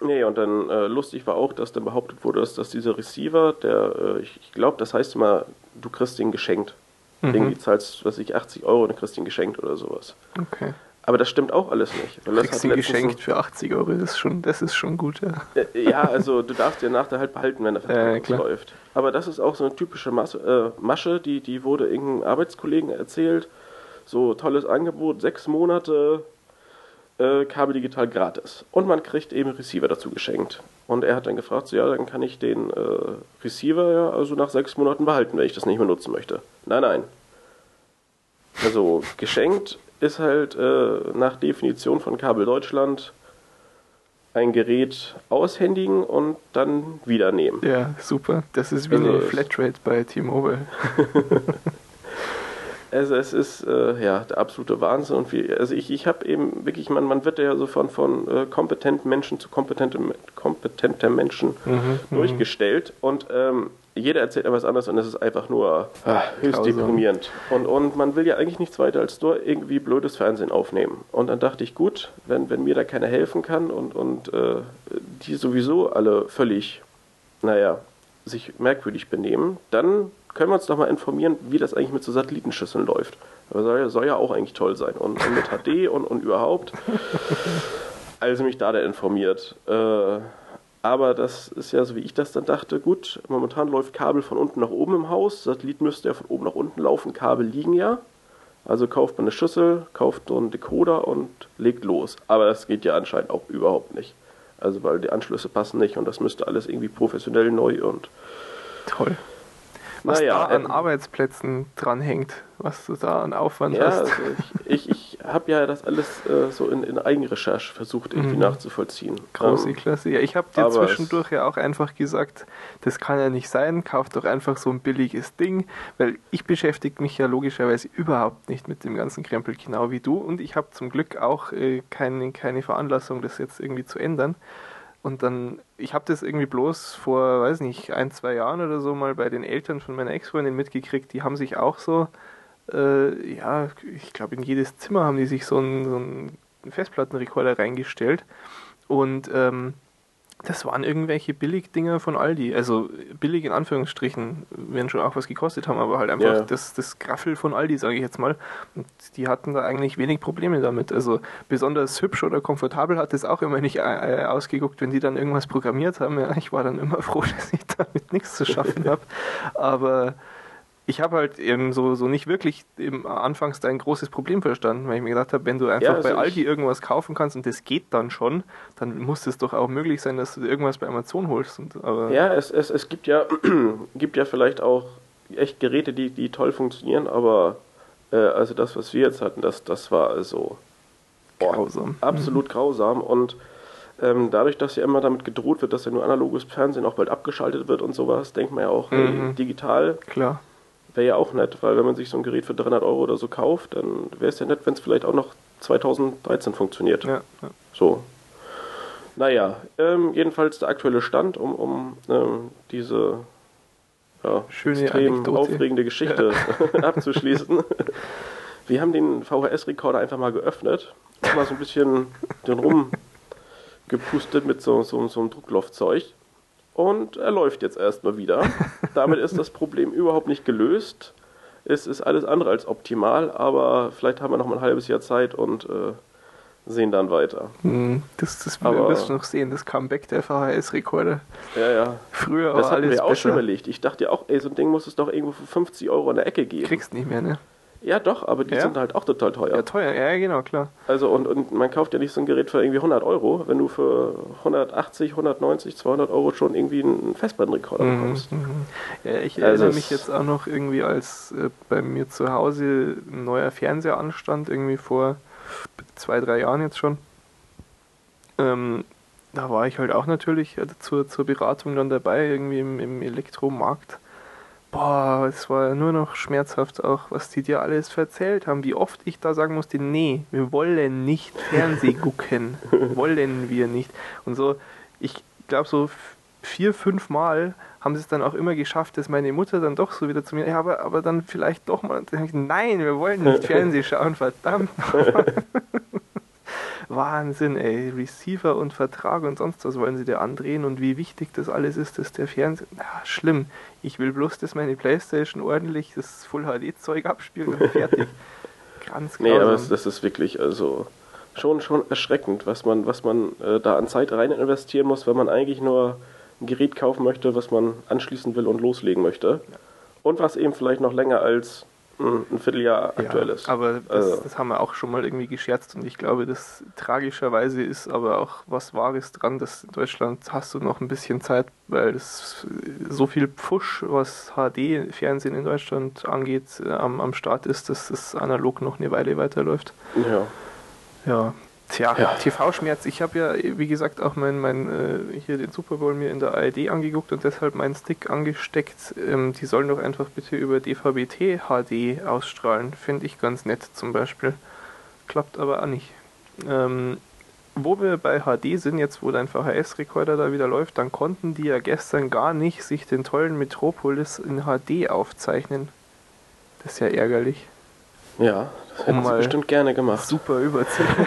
nee, und dann äh, lustig war auch, dass dann behauptet wurde, dass, dass dieser Receiver, der, äh, ich, ich glaube, das heißt immer, du kriegst den geschenkt. Mhm. Irgendwie zahlst, was ich, 80 Euro und dann kriegst du ihn geschenkt oder sowas. Okay. Aber das stimmt auch alles nicht. Weil das Kriegst hat geschenkt für 80 Euro, das ist schon, das ist schon gut, ja. ein- Äh, ja, also du darfst den nachher halt behalten, wenn der Vertrag klar. läuft. Aber das ist auch so eine typische Masse, äh, Masche, die, die wurde irgendeinem Arbeitskollegen erzählt. So tolles Angebot, sechs Monate äh, Kabel digital gratis. Und man kriegt eben Receiver dazu geschenkt. Und er hat dann gefragt, so, ja, dann kann ich den äh, Receiver ja also nach sechs Monaten behalten, wenn ich das nicht mehr nutzen möchte. Nein, nein. Also geschenkt ist halt äh, nach Definition von Kabel Deutschland ein Gerät aushändigen und dann wieder nehmen. Ja, super. Das ist wie Also eine Flatrate bei T-Mobile. Also es ist äh, ja der absolute Wahnsinn und wie, also ich, ich habe eben wirklich, man, man wird ja so von, von äh, kompetenten Menschen zu kompetentem, kompetenten Menschen Mhm, durchgestellt und ähm, jeder erzählt etwas anderes und es ist einfach nur ah, höchst Grausam. deprimierend. Und, und man will ja eigentlich nichts weiter als nur irgendwie blödes Fernsehen aufnehmen. Und dann dachte ich, gut, wenn, wenn mir da keiner helfen kann und, und äh, die sowieso alle völlig, naja, sich merkwürdig benehmen, dann können wir uns doch mal informieren, wie das eigentlich mit so Satellitenschüsseln läuft. Aber soll, ja- soll ja auch eigentlich toll sein. Und, und mit HD und, und überhaupt. Also mich da dann informiert. Äh, Aber das ist ja so, wie ich das dann dachte. Gut, momentan läuft Kabel von unten nach oben im Haus. Satellit müsste ja von oben nach unten laufen. Kabel liegen ja. Also kauft man eine Schüssel, kauft so einen Decoder und legt los. Aber das geht ja anscheinend auch überhaupt nicht. Also weil die Anschlüsse passen nicht und das müsste alles irgendwie professionell neu und toll was naja, da an ähm, Arbeitsplätzen dranhängt, was du da an Aufwand ja, hast. Also ich, habe ja das alles äh, so in, in Eigenrecherche versucht irgendwie mhm. nachzuvollziehen. Große ähm, Klasse. Ja, ich habe dir zwischendurch ja auch einfach gesagt, das kann ja nicht sein, kauf doch einfach so ein billiges Ding, weil ich beschäftige mich ja logischerweise überhaupt nicht mit dem ganzen Krempel, genau wie du und ich habe zum Glück auch äh, keine, keine Veranlassung, das jetzt irgendwie zu ändern. Und dann, ich habe das irgendwie bloß vor, weiß nicht, ein, zwei Jahren oder so mal bei den Eltern von meiner Ex-Freundin mitgekriegt. Die haben sich auch so, äh, ja, ich glaube, in jedes Zimmer haben die sich so einen, so einen Festplattenrekorder reingestellt. Und ähm, das waren irgendwelche Billigdinger von Aldi. Also billig in Anführungsstrichen, werden schon auch was gekostet haben, aber halt einfach ja. das, das Graffel von Aldi, sage ich jetzt mal. Und die hatten da eigentlich wenig Probleme damit. Also besonders hübsch oder komfortabel hat es auch immer nicht äh, ausgeguckt, wenn die dann irgendwas programmiert haben. Ja, ich war dann immer froh, dass ich damit nichts zu schaffen habe. Aber ich habe halt eben so, so nicht wirklich im anfangs dein großes Problem verstanden, weil ich mir gedacht habe, wenn du einfach ja, also bei Aldi irgendwas kaufen kannst und das geht dann schon, dann muss es doch auch möglich sein, dass du irgendwas bei Amazon holst. Und, ja, es, es, es gibt ja gibt ja vielleicht auch echt Geräte, die, die toll funktionieren, aber äh, also das, was wir jetzt hatten, das, das war also boah, grausam. Absolut mhm. grausam und ähm, dadurch, dass ja immer damit gedroht wird, dass ja nur analoges Fernsehen auch bald abgeschaltet wird und sowas, denkt man ja auch, mhm. hey, digital. Klar wäre ja auch nett, weil wenn man sich so ein Gerät für 300 Euro oder so kauft, dann wäre es ja nett, wenn es vielleicht auch noch 2013 funktioniert. Ja, ja. So. Naja, ähm, jedenfalls der aktuelle Stand, um, um ähm, diese ja, Schöne extrem Anekdote. aufregende Geschichte ja. abzuschließen. Wir haben den VHS-Rekorder einfach mal geöffnet, mal so ein bisschen den rumgepustet mit so, so, so einem Drucklaufzeug und er läuft jetzt erstmal wieder. Damit ist das Problem überhaupt nicht gelöst. Es ist alles andere als optimal, aber vielleicht haben wir noch mal ein halbes Jahr Zeit und äh, sehen dann weiter. Hm, das, das aber, wirst du noch sehen, das Comeback der VHS-Rekorde. Ja, ja. Früher das war alles wir auch schon überlegt. Ich dachte ja auch, ey, so ein Ding muss es doch irgendwo für 50 Euro in der Ecke geben. Kriegst nicht mehr, ne? Ja, doch, aber die ja? sind halt auch total teuer. Ja, teuer, ja, genau, klar. Also, und, und man kauft ja nicht so ein Gerät für irgendwie 100 Euro, wenn du für 180, 190, 200 Euro schon irgendwie einen Festplattenrekorder mhm, bekommst. Mhm. Ja, ich also erinnere mich jetzt auch noch irgendwie, als äh, bei mir zu Hause ein neuer Fernseher anstand, irgendwie vor zwei, drei Jahren jetzt schon. Ähm, da war ich halt auch natürlich äh, zur, zur Beratung dann dabei, irgendwie im, im Elektromarkt boah, es war nur noch schmerzhaft auch, was die dir alles erzählt haben, wie oft ich da sagen musste, nee, wir wollen nicht Fernseh gucken, wollen wir nicht. Und so, ich glaube so vier, fünf Mal haben sie es dann auch immer geschafft, dass meine Mutter dann doch so wieder zu mir, ja, aber, aber dann vielleicht doch mal, nein, wir wollen nicht Fernseh schauen, verdammt. Wahnsinn, ey. Receiver und Vertrag und sonst was wollen sie dir andrehen und wie wichtig das alles ist, dass der Fernseher. Ja, schlimm. Ich will bloß, dass meine Playstation ordentlich das Full HD-Zeug abspielt und fertig. Ganz klar. Nee, aber das, das, ist wirklich, also schon, schon erschreckend, was man, was man äh, da an Zeit rein investieren muss, wenn man eigentlich nur ein Gerät kaufen möchte, was man anschließen will und loslegen möchte. Ja. Und was eben vielleicht noch länger als ein Vierteljahr aktuell ja, ist. Aber das, also. das, haben wir auch schon mal irgendwie gescherzt und ich glaube, das tragischerweise ist aber auch was Wahres dran, dass in Deutschland hast du noch ein bisschen Zeit, weil es so viel Pfusch, was HD-Fernsehen in Deutschland angeht, äh, am, am Start ist, dass das analog noch eine Weile weiterläuft. Ja. Ja, Tja, ja. TV-Schmerz. Ich habe ja, wie gesagt, auch mein, mein äh, hier den Super Bowl mir in der ARD angeguckt und deshalb meinen Stick angesteckt. Ähm, die sollen doch einfach bitte über DVB-T HD ausstrahlen. Finde ich ganz nett zum Beispiel. Klappt aber auch nicht. Ähm, wo wir bei HD sind, jetzt wo dein VHS-Rekorder da wieder läuft, dann konnten die ja gestern gar nicht sich den tollen Metropolis in HD aufzeichnen. Das ist ja ärgerlich. Ja, das um sie bestimmt gerne gemacht. Super überzeugen.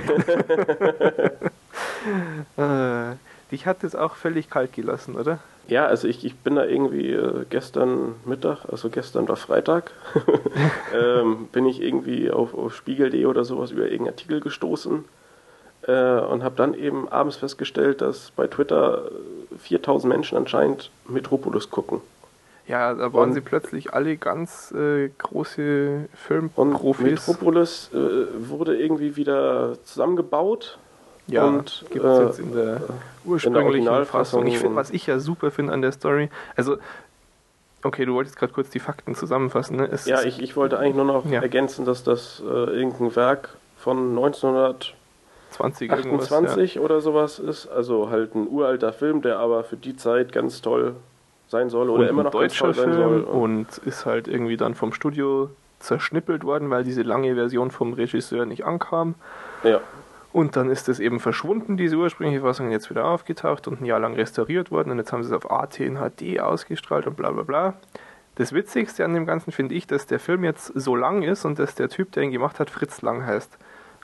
äh, dich hat es auch völlig kalt gelassen, oder? Ja, also ich, ich bin da irgendwie äh, gestern Mittag, also gestern war Freitag, ähm, bin ich irgendwie auf, auf Spiegel.de oder sowas über irgendeinen Artikel gestoßen äh, und habe dann eben abends festgestellt, dass bei Twitter 4000 Menschen anscheinend Metropolis gucken. Ja, da waren Und- sie plötzlich alle ganz äh, große Und Filmprofis. Metropolis äh, wurde irgendwie wieder zusammengebaut. Ja, und, gibt es äh, jetzt in der in der ursprünglichen Originalfassung Fassung. Ich find, und- was ich ja super finde an der Story, also, okay, du wolltest gerade kurz die Fakten zusammenfassen, ne? Es Ja, ich, ich wollte eigentlich nur noch Ja. ergänzen, dass das äh, irgendein Werk von 1928 20 irgendwas, ja. oder sowas ist. Also halt ein uralter Film, der aber für die Zeit ganz toll sein soll oder und immer ein noch ganz deutscher toll sein Film soll. und ist halt irgendwie dann vom Studio zerschnippelt worden, weil diese lange Version vom Regisseur nicht ankam. ja. Und dann ist es eben verschwunden, diese ursprüngliche Fassung, jetzt wieder aufgetaucht und ein Jahr lang restauriert worden und jetzt haben sie es auf AT in HD ausgestrahlt und bla bla bla. Das Witzigste an dem Ganzen finde ich, dass der Film jetzt so lang ist und dass der Typ, der ihn gemacht hat, Fritz Lang heißt.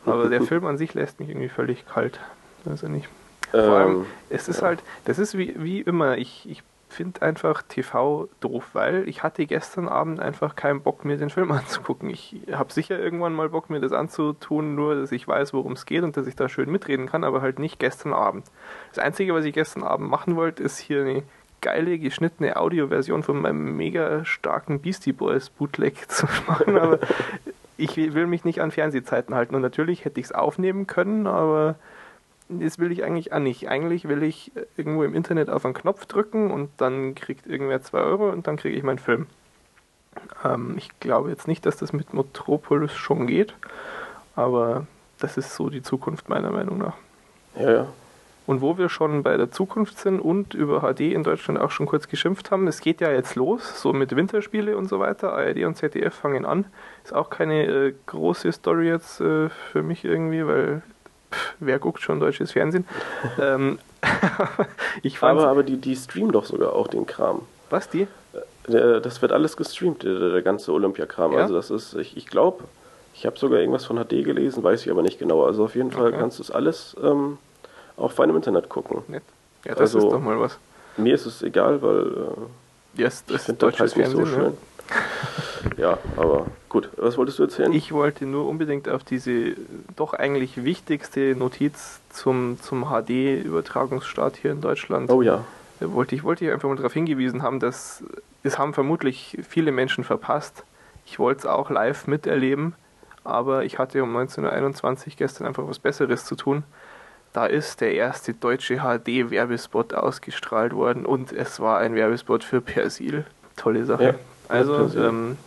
Aber der Film an sich lässt mich irgendwie völlig kalt. Weiß ich nicht. Vor allem, Ähm, es ist halt, das ist wie, wie immer, ich, ich finde einfach TV doof, weil ich hatte gestern Abend einfach keinen Bock, mir den Film anzugucken. Ich habe sicher irgendwann mal Bock, mir das anzutun, nur dass ich weiß, worum es geht und dass ich da schön mitreden kann, aber halt nicht gestern Abend. Das Einzige, was ich gestern Abend machen wollte, ist hier eine geile geschnittene Audioversion von meinem mega starken Beastie Boys Bootleg zu machen, aber ich will mich nicht an Fernsehzeiten halten und natürlich hätte ich es aufnehmen können, aber das will ich eigentlich auch nicht. Eigentlich will ich irgendwo im Internet auf einen Knopf drücken und dann kriegt irgendwer 2 Euro und dann kriege ich meinen Film. Ähm, ich glaube jetzt nicht, dass das mit Metropolis schon geht, aber das ist so die Zukunft meiner Meinung nach. ja, ja. Und wo wir schon bei der Zukunft sind und über HD in Deutschland auch schon kurz geschimpft haben, es geht ja jetzt los, so mit Winterspiele und so weiter. ARD und ZDF fangen an. Ist auch keine äh, große Story jetzt äh, für mich irgendwie, weil pff, wer guckt schon deutsches Fernsehen? ähm, ich Aber, aber die, die streamen doch sogar auch den Kram. was die? Der, das wird alles gestreamt, der, der ganze Olympiakram. Ja? Also das ist, ich, ich glaube, ich habe sogar irgendwas von HD gelesen, weiß ich aber nicht genau. Also auf jeden Fall Okay. kannst du es alles ähm, auf feinem Internet gucken. Nett. Ja, das Also- ist doch mal was. Mir ist es egal, weil äh, Ja, das ich ist finde das halt nicht so Fernsehen. schön. Ja, aber gut. Was wolltest du erzählen? Ich wollte nur unbedingt auf diese doch eigentlich wichtigste Notiz zum, zum HD-Übertragungsstart hier in Deutschland oh ja. Da wollte ich wollte ich einfach mal darauf hingewiesen haben, dass es haben vermutlich viele Menschen verpasst. Ich wollte es auch live miterleben, aber ich hatte um 19.21 Uhr gestern einfach was Besseres zu tun. Da ist der erste deutsche HD-Werbespot ausgestrahlt worden und es war ein Werbespot für Persil. Tolle Sache. Ja, also ähm,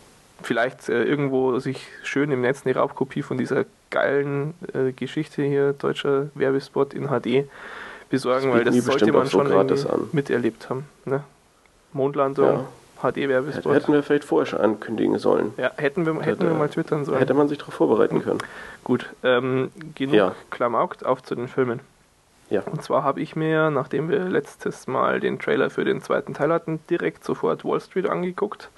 vielleicht äh, irgendwo sich schön im Netz eine Raubkopie von dieser geilen äh, Geschichte hier, deutscher Werbespot in HD, besorgen, Das weil das sollte man so schon an. miterlebt haben. Ne? Mondlandung, Ja. HD-Werbespot. Hätten wir vielleicht vorher schon ankündigen sollen. Ja, hätten wir, hätten wir mal twittern sollen. Hätte man sich darauf vorbereiten können. Gut, ähm, genug Ja. Klamaukt, auf zu den Filmen. Ja. Und zwar habe ich mir, nachdem wir letztes Mal den Trailer für den zweiten Teil hatten, direkt sofort Wall Street angeguckt,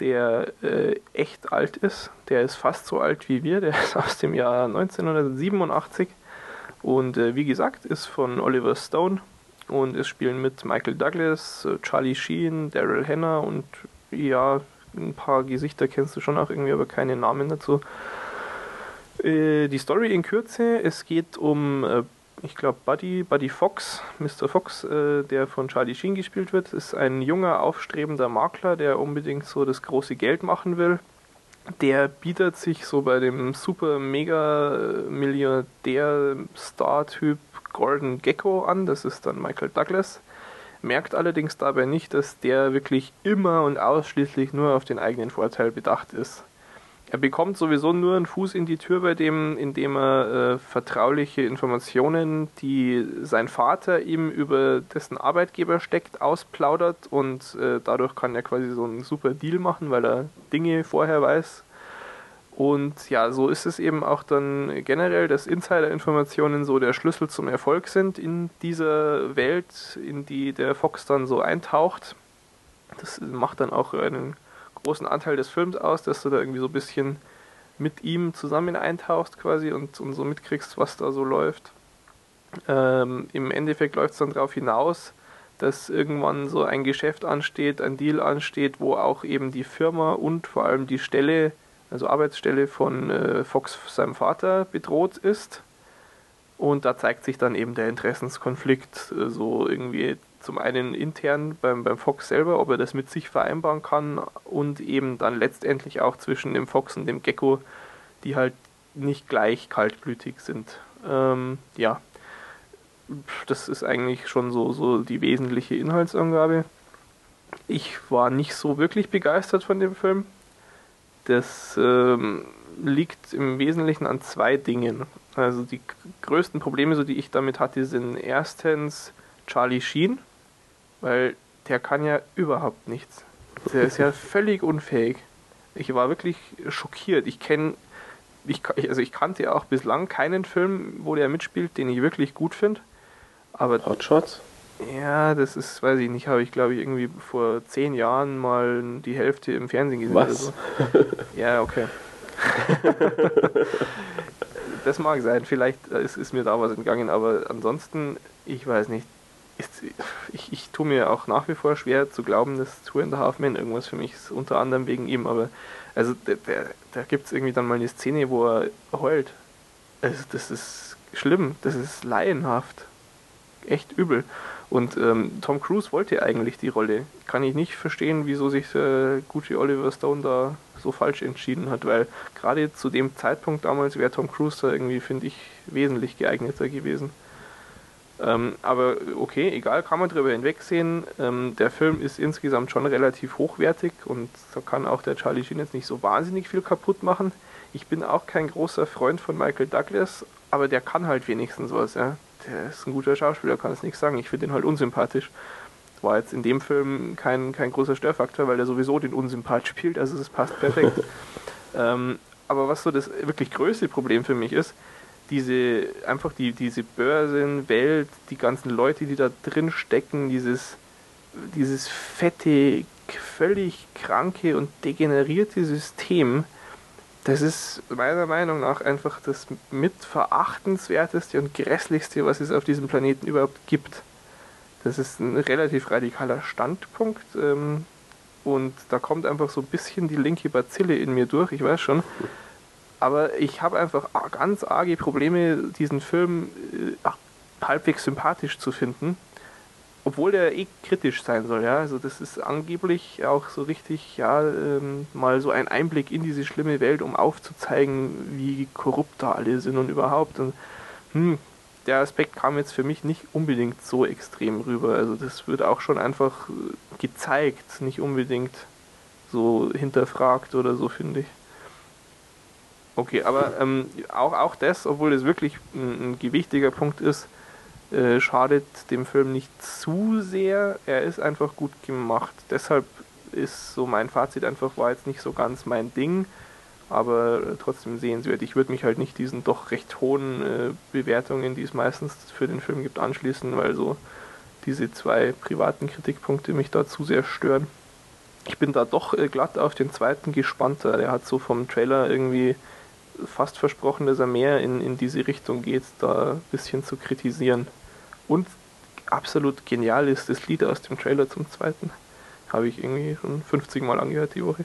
der äh, echt alt ist. Der ist fast so alt wie wir, der ist aus dem Jahr 1987 und äh, wie gesagt ist von Oliver Stone und es spielen mit Michael Douglas, äh, Charlie Sheen, Daryl Hannah und ja, ein paar Gesichter kennst du schon auch irgendwie, aber keine Namen dazu. Äh, die Story in Kürze, es geht um, äh, ich glaube, Buddy, Buddy Fox, Mr. Fox, äh, der von Charlie Sheen gespielt wird, ist ein junger, aufstrebender Makler, der unbedingt so das große Geld machen will. Der bietet sich so bei dem super mega äh, Milliardär Star-Typ Gordon Gecko an, das ist dann Michael Douglas. Merkt allerdings dabei nicht, dass der wirklich immer und ausschließlich nur auf den eigenen Vorteil bedacht ist. Er bekommt sowieso nur einen Fuß in die Tür bei dem, indem er äh, vertrauliche Informationen, die sein Vater ihm über dessen Arbeitgeber steckt, ausplaudert und äh, dadurch kann er quasi so einen super Deal machen, weil er Dinge vorher weiß. Und ja, so ist es eben auch dann generell, dass Insider-Informationen so der Schlüssel zum Erfolg sind in dieser Welt, in die der Fox dann so eintaucht. Das macht dann auch einen großen Anteil des Films aus, dass du da irgendwie so ein bisschen mit ihm zusammen eintauchst quasi und, und so mitkriegst, was da so läuft. Ähm, Im Endeffekt läuft es dann darauf hinaus, dass irgendwann so ein Geschäft ansteht, ein Deal ansteht, wo auch eben die Firma und vor allem die Stelle, also Arbeitsstelle von äh, Fox, seinem Vater, bedroht ist. Und da zeigt sich dann eben der Interessenskonflikt, äh, so irgendwie zum einen intern beim, beim Fox selber, ob er das mit sich vereinbaren kann und eben dann letztendlich auch zwischen dem Fox und dem Gecko, die halt nicht gleich kaltblütig sind. Ähm, ja, das ist eigentlich schon so, so die wesentliche Inhaltsangabe. Ich war nicht so wirklich begeistert von dem Film. Das ähm, liegt im Wesentlichen an zwei Dingen. Also die größten Probleme, so die ich damit hatte, sind erstens Charlie Sheen, weil der kann ja überhaupt nichts. Der ist ja völlig unfähig. Ich war wirklich schockiert. Ich kenne, ich, also ich kannte auch bislang keinen Film, wo der mitspielt, den ich wirklich gut finde. Aber Hotshots? Ja, das ist, weiß ich nicht, habe ich glaube ich irgendwie vor zehn Jahren mal die Hälfte im Fernsehen gesehen. Was? So. Ja, okay. das mag sein, vielleicht ist, ist mir da was entgangen, aber ansonsten, ich weiß nicht. Ist, ich, ich tue mir auch nach wie vor schwer zu glauben, dass Two and a Half Men irgendwas für mich ist, unter anderem wegen ihm, aber also da gibt es irgendwie dann mal eine Szene, wo er heult. Also das ist schlimm, das ist laienhaft. Echt übel. Und ähm, Tom Cruise wollte eigentlich die Rolle. Kann ich nicht verstehen, wieso sich der gute Oliver Stone da so falsch entschieden hat, weil gerade zu dem Zeitpunkt damals wäre Tom Cruise da irgendwie, finde ich, wesentlich geeigneter gewesen. Ähm, aber okay, egal, kann man drüber hinwegsehen. Ähm, der Film ist insgesamt schon relativ hochwertig und da kann auch der Charlie Sheen jetzt nicht so wahnsinnig viel kaputt machen. Ich bin auch kein großer Freund von Michael Douglas, aber der kann halt wenigstens was. Ja der ist ein guter Schauspieler, kann es nichts sagen. Ich finde ihn halt unsympathisch. War jetzt in dem Film kein, kein großer Störfaktor, weil er sowieso den Unsympath spielt, also es passt perfekt. ähm, aber was so das wirklich größte Problem für mich ist, diese, einfach die, diese Börsenwelt, die ganzen Leute, die da drin stecken, dieses, dieses fette, völlig kranke und degenerierte System, das ist meiner Meinung nach einfach das mitverachtenswerteste und grässlichste, was es auf diesem Planeten überhaupt gibt. Das ist ein relativ radikaler Standpunkt ähm, und da kommt einfach so ein bisschen die linke Bazille in mir durch, ich weiß schon. Aber ich habe einfach ganz arge Probleme, diesen Film äh, halbwegs sympathisch zu finden obwohl der eh kritisch sein soll, ja. Also das ist angeblich auch so richtig, ja, ähm, mal so ein Einblick in diese schlimme Welt, um aufzuzeigen, wie korrupt da alle sind und überhaupt. Und hm, der Aspekt kam jetzt für mich nicht unbedingt so extrem rüber. Also das wird auch schon einfach äh, gezeigt, nicht unbedingt so hinterfragt oder so, finde ich. Okay, aber ähm, auch, auch das, obwohl es wirklich ein, ein gewichtiger Punkt ist, äh, schadet dem Film nicht zu sehr. Er ist einfach gut gemacht. Deshalb ist so mein Fazit einfach, war jetzt nicht so ganz mein Ding, aber trotzdem sehenswert. Ich würde mich halt nicht diesen doch recht hohen äh, Bewertungen, die es meistens für den Film gibt, anschließen, weil so diese zwei privaten Kritikpunkte mich da zu sehr stören. Ich bin da doch äh, glatt auf den zweiten gespannter. Der hat so vom Trailer irgendwie fast versprochen, dass er mehr in, in diese Richtung geht, da ein bisschen zu kritisieren. Und absolut genial ist das Lied aus dem Trailer zum zweiten. Habe ich irgendwie schon 50 Mal angehört die Woche.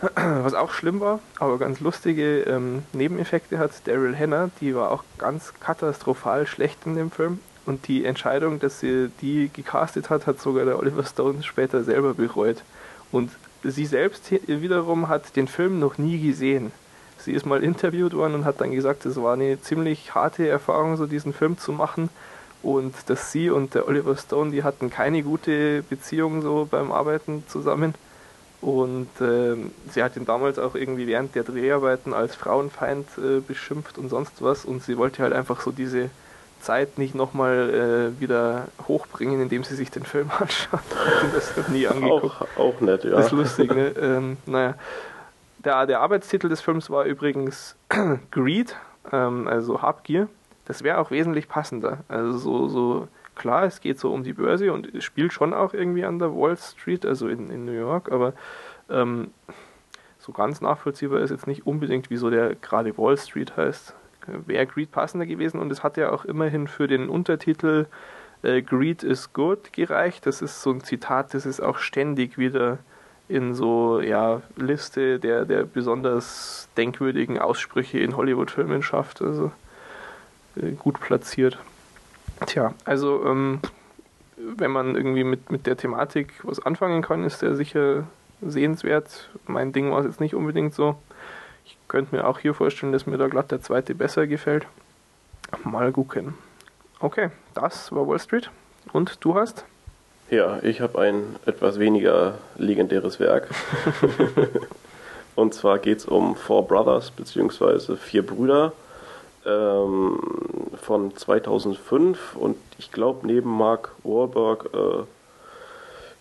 Was auch schlimm war, aber ganz lustige ähm, Nebeneffekte hat Daryl Hannah, die war auch ganz katastrophal schlecht in dem Film. Und die Entscheidung, dass sie die gecastet hat, hat sogar der Oliver Stone später selber bereut. Und sie selbst wiederum hat den Film noch nie gesehen. Sie ist mal interviewt worden und hat dann gesagt, es war eine ziemlich harte Erfahrung, so diesen Film zu machen und dass sie und der Oliver Stone, die hatten keine gute Beziehung so beim Arbeiten zusammen. Und äh, sie hat ihn damals auch irgendwie während der Dreharbeiten als Frauenfeind äh, beschimpft und sonst was. Und sie wollte halt einfach so diese Zeit nicht nochmal äh, wieder hochbringen, indem sie sich den Film anschaut. das noch nie angeguckt. Auch, auch nett, ja. Das ist lustig, ne? ähm, naja. Der, der Arbeitstitel des Films war übrigens Greed, ähm, also Habgier. Das wäre auch wesentlich passender. Also so, so klar, es geht so um die Börse und spielt schon auch irgendwie an der Wall Street, also in, in New York, aber ähm, so ganz nachvollziehbar ist jetzt nicht unbedingt, wieso der gerade Wall Street heißt. Wäre Greed passender gewesen und es hat ja auch immerhin für den Untertitel äh, Greed is Good gereicht. Das ist so ein Zitat, das ist auch ständig wieder in so ja Liste der, der besonders denkwürdigen Aussprüche in Hollywood-Filmen schafft. Also äh, gut platziert. Tja, also ähm, wenn man irgendwie mit, mit der Thematik was anfangen kann, ist der sicher sehenswert. Mein Ding war es jetzt nicht unbedingt so. Ich könnte mir auch hier vorstellen, dass mir da glatt der zweite besser gefällt. Mal gucken. Okay, das war Wall Street. Und du hast? Ja, ich habe ein etwas weniger legendäres Werk. Und zwar geht es um Four Brothers, beziehungsweise Vier Brüder ähm, von 2005. Und ich glaube, neben Mark Wahlberg äh,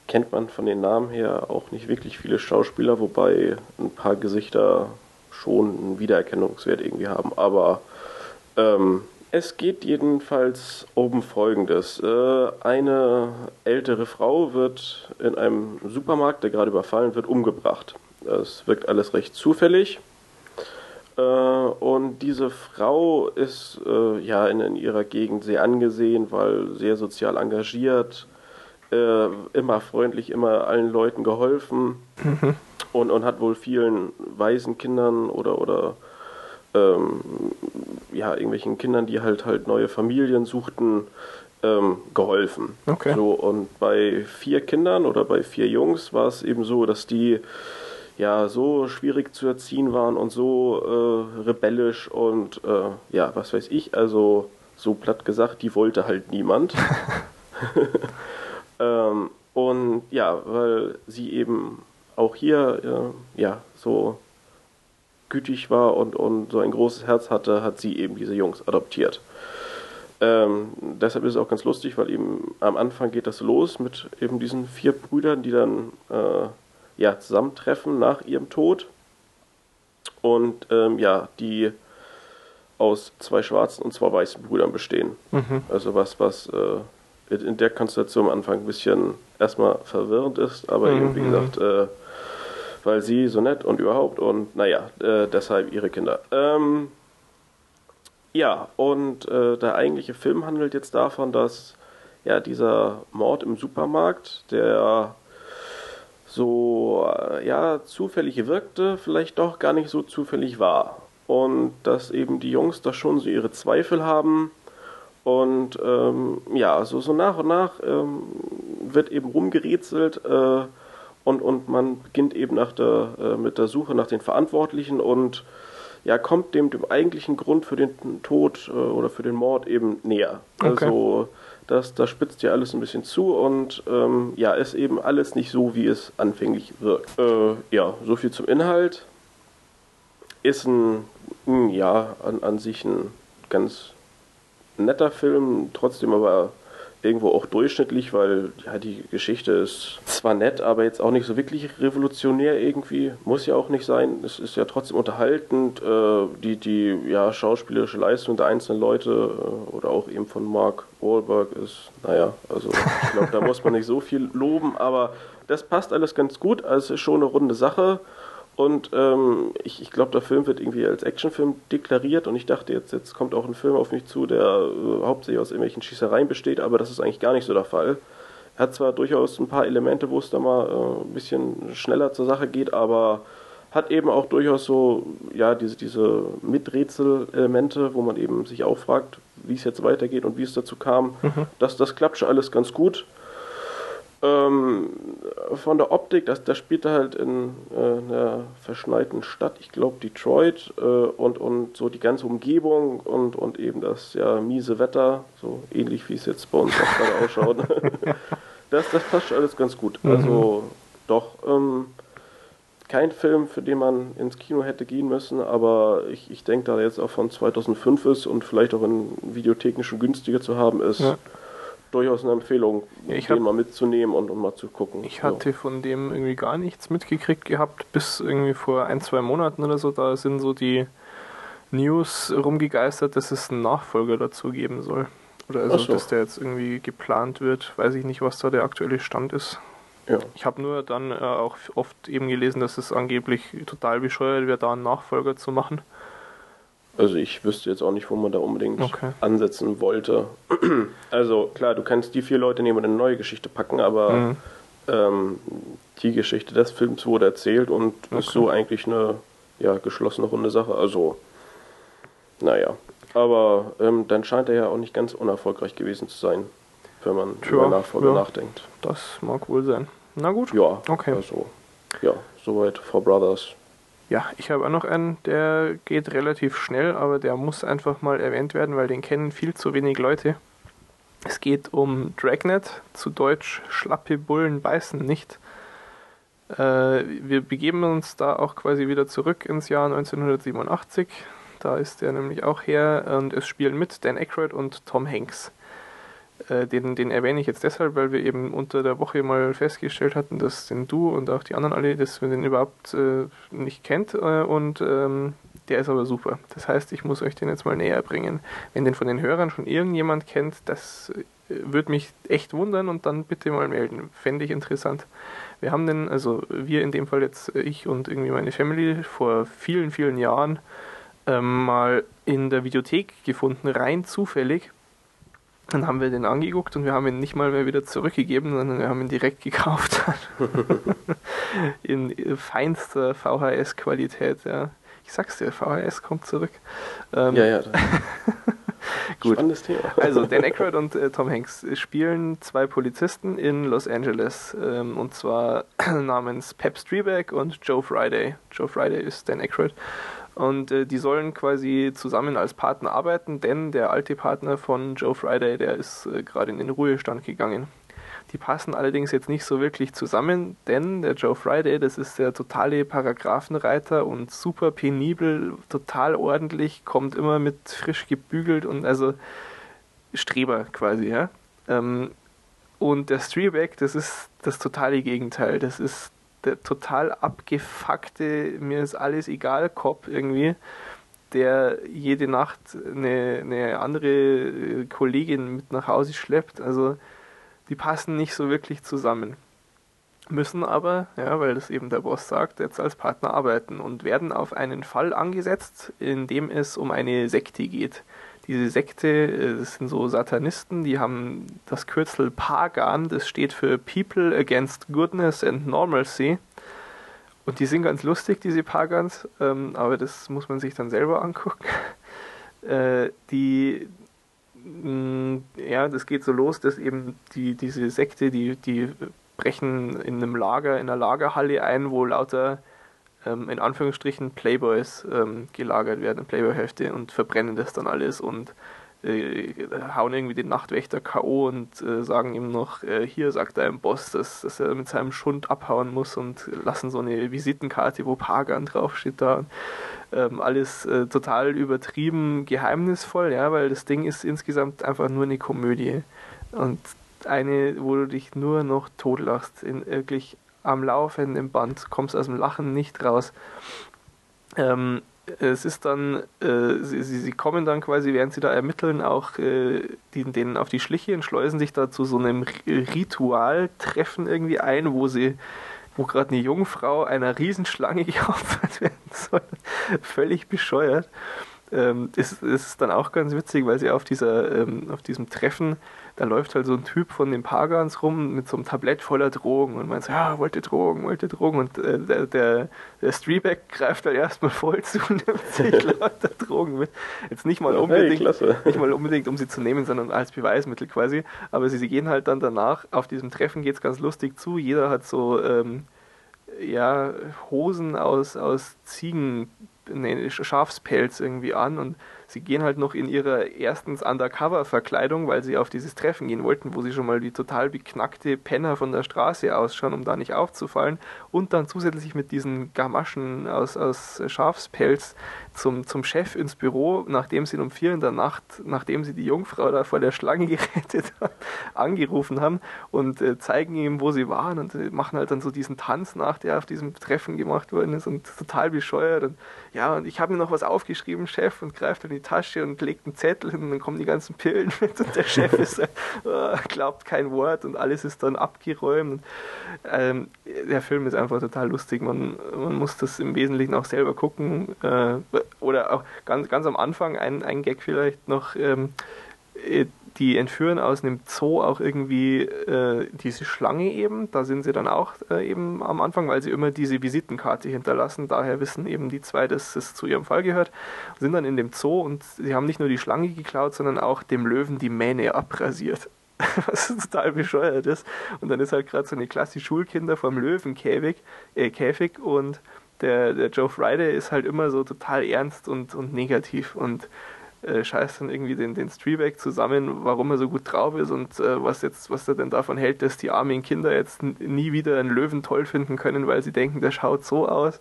kennt man von den Namen her auch nicht wirklich viele Schauspieler, wobei ein paar Gesichter schon einen Wiedererkennungswert irgendwie haben. Aber ähm, es geht jedenfalls um Folgendes. Äh, eine ältere Frau wird in einem Supermarkt, der gerade überfallen wird, umgebracht. Das wirkt alles recht zufällig. Äh, und diese Frau ist äh, ja in, in, ihrer Gegend sehr angesehen, weil sehr sozial engagiert, immer freundlich, immer allen Leuten geholfen mhm. und, und hat wohl vielen Waisenkindern oder, oder ähm, ja, irgendwelchen Kindern, die halt halt neue Familien suchten, ähm, geholfen. Okay. So, und bei vier Kindern oder bei vier Jungs war es eben so, dass die ja so schwierig zu erziehen waren und so äh, rebellisch und äh, ja, was weiß ich, also so platt gesagt, die wollte halt niemand. ähm, und ja, weil sie eben auch hier äh, ja so gütig war und, und so ein großes Herz hatte, hat sie eben diese Jungs adoptiert. Ähm, deshalb ist es auch ganz lustig, weil eben am Anfang geht das los mit eben diesen vier Brüdern, die dann äh, ja, zusammentreffen nach ihrem Tod. Und ähm, ja, die aus zwei schwarzen und zwei weißen Brüdern bestehen. Mhm. Also was, was äh, in der Konstellation am Anfang ein bisschen erstmal verwirrend ist, aber mhm. eben wie gesagt, äh, weil sie so nett und überhaupt und naja, äh, deshalb ihre Kinder. Ähm, ja, und äh, der eigentliche Film handelt jetzt davon, dass ja dieser Mord im Supermarkt, der so äh, ja zufällig wirkte, vielleicht doch gar nicht so zufällig war. Und dass eben die Jungs da schon so ihre Zweifel haben. Und ähm, ja, so, so nach und nach ähm, wird eben rumgerätselt. Äh, und, und man beginnt eben nach der, äh, mit der Suche nach den Verantwortlichen und ja, kommt dem, dem eigentlichen Grund für den Tod äh, oder für den Mord eben näher. Okay. Also das, das spitzt ja alles ein bisschen zu und ähm, ja, ist eben alles nicht so, wie es anfänglich wirkt. Äh, ja, so viel zum Inhalt. Ist ein, ja, an, an sich ein ganz netter Film, trotzdem aber irgendwo auch durchschnittlich, weil ja, die Geschichte ist zwar nett, aber jetzt auch nicht so wirklich revolutionär irgendwie. Muss ja auch nicht sein. Es ist ja trotzdem unterhaltend. Äh, die, die ja, schauspielerische Leistung der einzelnen Leute äh, oder auch eben von Mark Wahlberg ist, naja, also ich glaube, da muss man nicht so viel loben, aber das passt alles ganz gut. Also es ist schon eine runde Sache. Und ähm, ich, ich glaube, der Film wird irgendwie als Actionfilm deklariert und ich dachte jetzt, jetzt kommt auch ein Film auf mich zu, der äh, hauptsächlich aus irgendwelchen Schießereien besteht, aber das ist eigentlich gar nicht so der Fall. Er hat zwar durchaus ein paar Elemente, wo es da mal äh, ein bisschen schneller zur Sache geht, aber hat eben auch durchaus so, ja, diese, diese Miträtsel-Elemente, wo man eben sich auch fragt, wie es jetzt weitergeht und wie es dazu kam. Mhm. Das, das klappt schon alles ganz gut. Ähm, von der Optik, das, das spielt halt in äh, einer verschneiten Stadt, ich glaube Detroit, äh, und, und so die ganze Umgebung und, und eben das ja miese Wetter, so ähnlich wie es jetzt bei uns auch gerade ausschaut. das, das passt alles ganz gut. Mhm. Also doch, ähm, kein Film, für den man ins Kino hätte gehen müssen, aber ich, ich denke, da jetzt auch von 2005 ist und vielleicht auch in Videotheken schon günstiger zu haben ist. Ja durchaus eine Empfehlung, ja, den hab, mal mitzunehmen und, und mal zu gucken. Ich hatte von dem irgendwie gar nichts mitgekriegt gehabt, bis irgendwie vor ein, zwei Monaten oder so. Da sind so die News rumgegeistert, dass es einen Nachfolger dazu geben soll. Oder also, so. dass der jetzt irgendwie geplant wird. Weiß ich nicht, was da der aktuelle Stand ist. Ja. Ich habe nur dann äh, auch oft eben gelesen, dass es angeblich total bescheuert wäre, da einen Nachfolger zu machen. Also ich wüsste jetzt auch nicht, wo man da unbedingt okay. ansetzen wollte. Also klar, du kannst die vier Leute nehmen und eine neue Geschichte packen, aber mhm. ähm, die Geschichte des Films wurde erzählt und okay. ist so eigentlich eine ja, geschlossene runde Sache. Also, naja. Aber ähm, dann scheint er ja auch nicht ganz unerfolgreich gewesen zu sein. wenn man Ja, über Nachfolge ja. nachdenkt. Das mag wohl sein. Na gut. Ja, Okay. also, ja, soweit Four Brothers. Ja, ich habe auch noch einen, der geht relativ schnell, aber der muss einfach mal erwähnt werden, weil den kennen viel zu wenig Leute. Es geht um Dragnet, zu Deutsch Schlappe Bullen beißen nicht. Äh, wir begeben uns da auch quasi wieder zurück ins Jahr 1987. Da ist der nämlich auch her und es spielen mit Dan Aykroyd und Tom Hanks. Äh, den, den erwähne ich jetzt deshalb, weil wir eben unter der Woche mal festgestellt hatten, dass den du und auch die anderen alle, dass wir den überhaupt äh, nicht kennt äh, und ähm, der ist aber super. Das heißt, ich muss euch den jetzt mal näher bringen. Wenn den von den Hörern schon irgendjemand kennt, das äh, würde mich echt wundern und dann bitte mal melden. Fände ich interessant. Wir haben den, also wir in dem Fall jetzt, äh, ich und irgendwie meine Family, vor vielen, vielen Jahren ähm, mal in der Videothek gefunden, rein zufällig. Dann haben wir den angeguckt und wir haben ihn nicht mal mehr wieder zurückgegeben, sondern wir haben ihn direkt gekauft. in feinster VHS-Qualität, ja. Ich sag's dir, VHS kommt zurück. Ähm, Ja, ja. Gut. Spannendes Thema. Also, Dan Aykroyd und äh, Tom Hanks spielen zwei Polizisten in Los Angeles. Ähm, und zwar namens Pep Strebeck und Joe Friday. Joe Friday ist Dan Aykroyd. Und äh, die sollen quasi zusammen als Partner arbeiten, denn der alte Partner von Joe Friday, der ist äh, gerade in den Ruhestand gegangen. Die passen allerdings jetzt nicht so wirklich zusammen, denn der Joe Friday, das ist der totale Paragraphenreiter und super penibel, total ordentlich, kommt immer mit frisch gebügelt und also Streber quasi, ja. Ähm, und der Strebeck, das ist das totale Gegenteil. Das ist der total abgefuckte, mir ist alles egal Cop irgendwie, der jede Nacht eine, eine andere äh, Kollegin mit nach Hause schleppt. Also die passen nicht so wirklich zusammen. Müssen aber, ja, weil das eben der Boss sagt, jetzt als Partner arbeiten und werden auf einen Fall angesetzt, in dem es um eine Sekte geht. Diese Sekte, äh, das sind so Satanisten, die haben das Kürzel Pagan, das steht für People Against Goodness and Normalcy. Und die sind ganz lustig, diese Pagans, ähm, aber das muss man sich dann selber angucken. Äh, die, mh, ja, das geht so los, dass eben die, diese Sekte, die, die brechen in einem Lager, in einer Lagerhalle ein, wo lauter ähm, in Anführungsstrichen Playboys ähm, gelagert werden, Playboy-Hefte und verbrennen das dann alles und äh, hauen irgendwie den Nachtwächter K.O. und äh, sagen ihm noch, äh, hier sagt dein Boss, dass, dass er mit seinem Schund abhauen muss und lassen so eine Visitenkarte, wo Pagan draufsteht da. Ähm, alles äh, total übertrieben geheimnisvoll, ja, weil das Ding ist insgesamt einfach nur eine Komödie. Und eine, wo du dich nur noch totlachst, in wirklich am laufenden Band, kommst aus dem Lachen nicht raus. Ähm, es ist dann, äh, sie, sie sie kommen dann quasi, während sie da ermitteln, auch äh, die, denen auf die Schliche und schleusen sich da zu so einem Ri- Ritualtreffen irgendwie ein, wo sie, wo gerade eine Jungfrau einer Riesenschlange geopfert werden soll. Völlig bescheuert. Ähm, es, es ist dann auch ganz witzig, weil sie auf dieser, ähm, auf diesem Treffen, da läuft halt so ein Typ von den Pagans rum mit so einem Tablett voller Drogen und meint so, ja, wollte Drogen, wollte Drogen und äh, der, der, der Strebeck greift halt erstmal voll zu und nimmt sich lauter Drogen mit. Jetzt nicht mal Hey, unbedingt, klasse. nicht mal unbedingt, um sie zu nehmen, sondern als Beweismittel quasi. Aber sie, sie gehen halt dann danach, auf diesem Treffen geht's ganz lustig zu. Jeder hat so ähm, ja, Hosen aus, aus Ziegen, nee, Schafspelz irgendwie an und sie gehen halt noch in ihrer erstens Undercover-Verkleidung, weil sie auf dieses Treffen gehen wollten, wo sie schon mal wie total beknackte Penner von der Straße ausschauen, um da nicht aufzufallen. Und dann zusätzlich mit diesen Gamaschen aus, aus Schafspelz zum, zum Chef ins Büro, nachdem sie um vier in der Nacht, nachdem sie die Jungfrau da vor der Schlange gerettet haben, angerufen haben und äh, zeigen ihm, wo sie waren und äh, machen halt dann so diesen Tanz nach, der auf diesem Treffen gemacht worden ist und total bescheuert. Und ja, und ich habe mir noch was aufgeschrieben, Chef, und greift die Tasche und legt einen Zettel hin und dann kommen die ganzen Pillen mit und der Chef ist, äh, glaubt kein Wort und alles ist dann abgeräumt. Ähm, der Film ist einfach total lustig. Man, man muss das im Wesentlichen auch selber gucken. Äh, oder auch ganz, ganz am Anfang ein, ein Gag vielleicht noch. Ähm, äh, die entführen aus einem Zoo auch irgendwie äh, diese Schlange eben. Da sind sie dann auch äh, eben am Anfang, weil sie immer diese Visitenkarte hinterlassen. Daher wissen eben die zwei, dass es zu ihrem Fall gehört. Sind dann in dem Zoo und sie haben nicht nur die Schlange geklaut, sondern auch dem Löwen die Mähne abrasiert. was total bescheuert ist. Und dann ist halt gerade so eine Klasse Schulkinder vom Löwenkäfig äh, Käfig und der, der Joe Friday ist halt immer so total ernst und, und negativ und äh, scheißt dann irgendwie den, den Streeback zusammen, warum er so gut drauf ist und äh, was jetzt, was er denn davon hält, dass die armen Kinder jetzt nie wieder einen Löwen toll finden können, weil sie denken, der schaut so aus.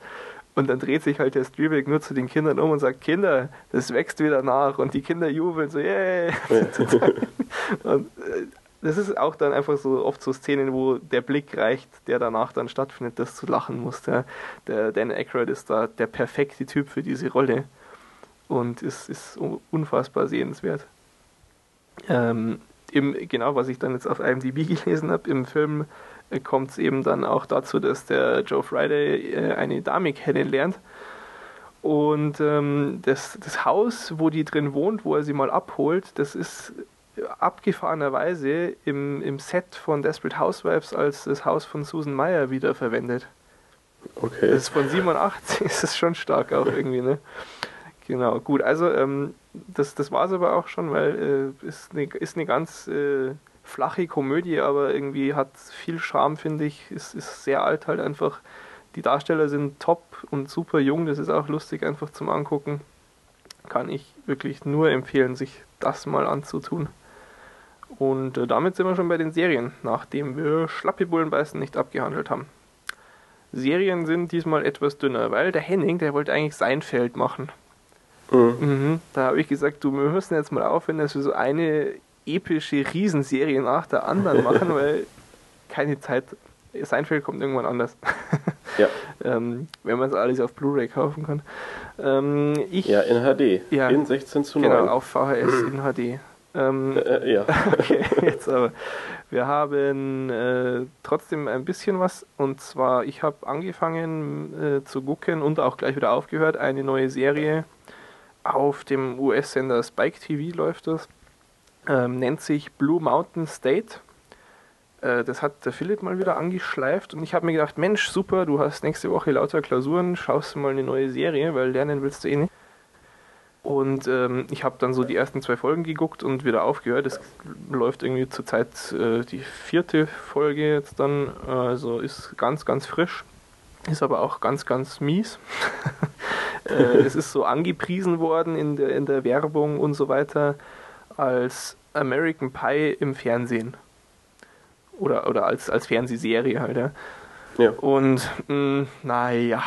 Und dann dreht sich halt der Streeback nur zu den Kindern um und sagt, Kinder, das wächst wieder nach. Und die Kinder jubeln so, yay! und äh, das ist auch dann einfach so oft so Szenen, wo der Blick reicht, der danach dann stattfindet, dass du lachen musst. Ja. Der Dan Aykroyd ist da der perfekte Typ für diese Rolle und ist, ist unfassbar sehenswert. Ähm, im, genau, was ich dann jetzt auf IMDb gelesen habe, im Film äh, kommt es eben dann auch dazu, dass der Joe Friday äh, eine Dame kennenlernt. Und ähm, das, das Haus, wo die drin wohnt, wo er sie mal abholt, das ist abgefahrenerweise im, im Set von Desperate Housewives als das Haus von Susan Meyer wiederverwendet. Okay. Das ist von 87, ist es schon stark auch irgendwie, ne? Genau, gut, also ähm, das, das war es aber auch schon, weil äh, ist eine eine ganz äh, flache Komödie, aber irgendwie hat viel Charme, finde ich. Ist, ist sehr alt halt einfach. Die Darsteller sind top und super jung, das ist auch lustig einfach zum Angucken. Kann ich wirklich nur empfehlen, sich das mal anzutun. Und äh, damit sind wir schon bei den Serien, nachdem wir Schlappi Bullenbeißen nicht abgehandelt haben. Serien sind diesmal etwas dünner, weil der Henning, der wollte eigentlich sein Feld machen. Mhm. Mhm. Da habe ich gesagt, du, wir müssen jetzt mal aufhören, dass wir so eine epische Riesenserie nach der anderen machen, weil keine Zeit. Seinfeld kommt irgendwann anders. Ja. ähm, wenn man es alles auf Blu-ray kaufen kann. Ähm, ich, ja, in HD. Ja, in 16 zu 9. Genau, auf VHS in HD. Ähm, äh, ja. Okay, jetzt aber. Wir haben äh, trotzdem ein bisschen was. Und zwar, ich habe angefangen äh, zu gucken und auch gleich wieder aufgehört. Eine neue Serie auf dem US-Sender Spike TV läuft das. Ähm, nennt sich Blue Mountain State. Äh, das hat der Philipp mal wieder angeschleift und ich habe mir gedacht, Mensch, super, du hast nächste Woche lauter Klausuren, schaust du mal eine neue Serie, weil lernen willst du eh nicht. Und ähm, ich habe dann so die ersten zwei Folgen geguckt und wieder aufgehört. Es läuft irgendwie zurzeit äh, die vierte Folge jetzt dann. Also ist ganz, ganz frisch. Ist aber auch ganz, ganz mies. äh, es ist so angepriesen worden in der, in der Werbung und so weiter als American Pie im Fernsehen. Oder, oder als, als Fernsehserie halt, ja. ja. Und naja,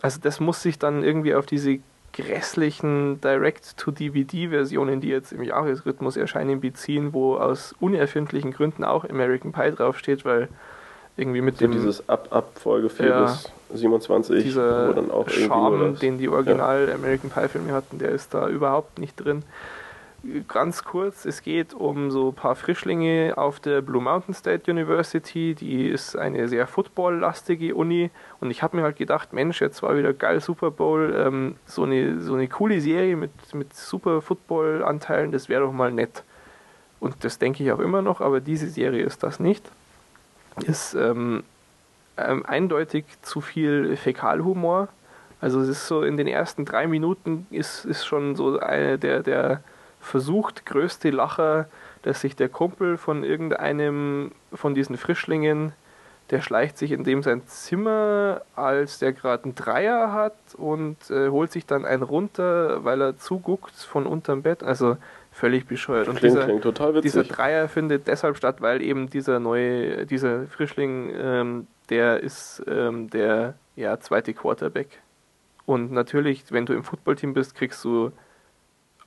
also das muss sich dann irgendwie auf diese grässlichen Direct-to-DVD-Versionen, die jetzt im Jahresrhythmus erscheinen, beziehen, wo aus unerfindlichen Gründen auch American Pie draufsteht, weil irgendwie mit so dem. Dieses ab, ab Folge 4 ja, bis 27, dieser wo dann auch Charme, den die Original ja. American Pie Filme hatten, der ist da überhaupt nicht drin ganz kurz, es geht um so ein paar Frischlinge auf der Blue Mountain State University. Die ist eine sehr football-lastige Uni. Und ich habe mir halt gedacht, Mensch, jetzt war wieder geil Super Bowl. Ähm, so, eine, so eine coole Serie mit, mit super Football-Anteilen, das wäre doch mal nett. Und das denke ich auch immer noch, aber diese Serie ist das nicht. Ist ähm, ähm, eindeutig zu viel Fäkalhumor. Also es ist so in den ersten drei Minuten ist, ist schon so eine der, der versucht, größte Lacher, dass sich der Kumpel von irgendeinem von diesen Frischlingen, der schleicht sich in dem sein Zimmer, als der gerade einen Dreier hat und äh, holt sich dann einen runter, weil er zuguckt von unterm Bett. Also völlig bescheuert. Und klingt, dieser, klingt total witzig. dieser Dreier findet deshalb statt, weil eben dieser neue, dieser Frischling, ähm, der ist ähm, der ja, zweite Quarterback. Und natürlich, wenn du im Footballteam bist, kriegst du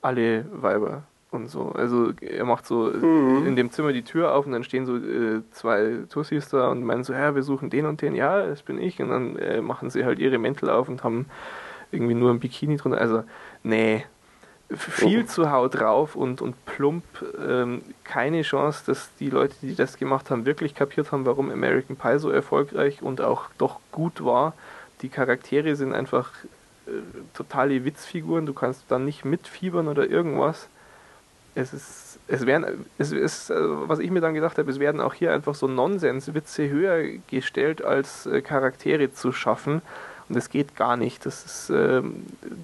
alle Weiber und so. Also er macht so mhm. in dem Zimmer die Tür auf und dann stehen so äh, zwei Tussis da und meinen so, ja, wir suchen den und den, ja, das bin ich. Und dann äh, machen sie halt ihre Mäntel auf und haben irgendwie nur ein Bikini drunter. Also, nee. Viel oh. zu Haut drauf und, und plump. Ähm, keine Chance, dass die Leute, die das gemacht haben, wirklich kapiert haben, warum American Pie so erfolgreich und auch doch gut war. Die Charaktere sind einfach äh, totale Witzfiguren, du kannst dann nicht mitfiebern oder irgendwas. Es ist, es werden, es ist, äh, was ich mir dann gedacht habe, es werden auch hier einfach so Nonsens-Witze höher gestellt, als äh, Charaktere zu schaffen. Und das geht gar nicht. Das ist äh,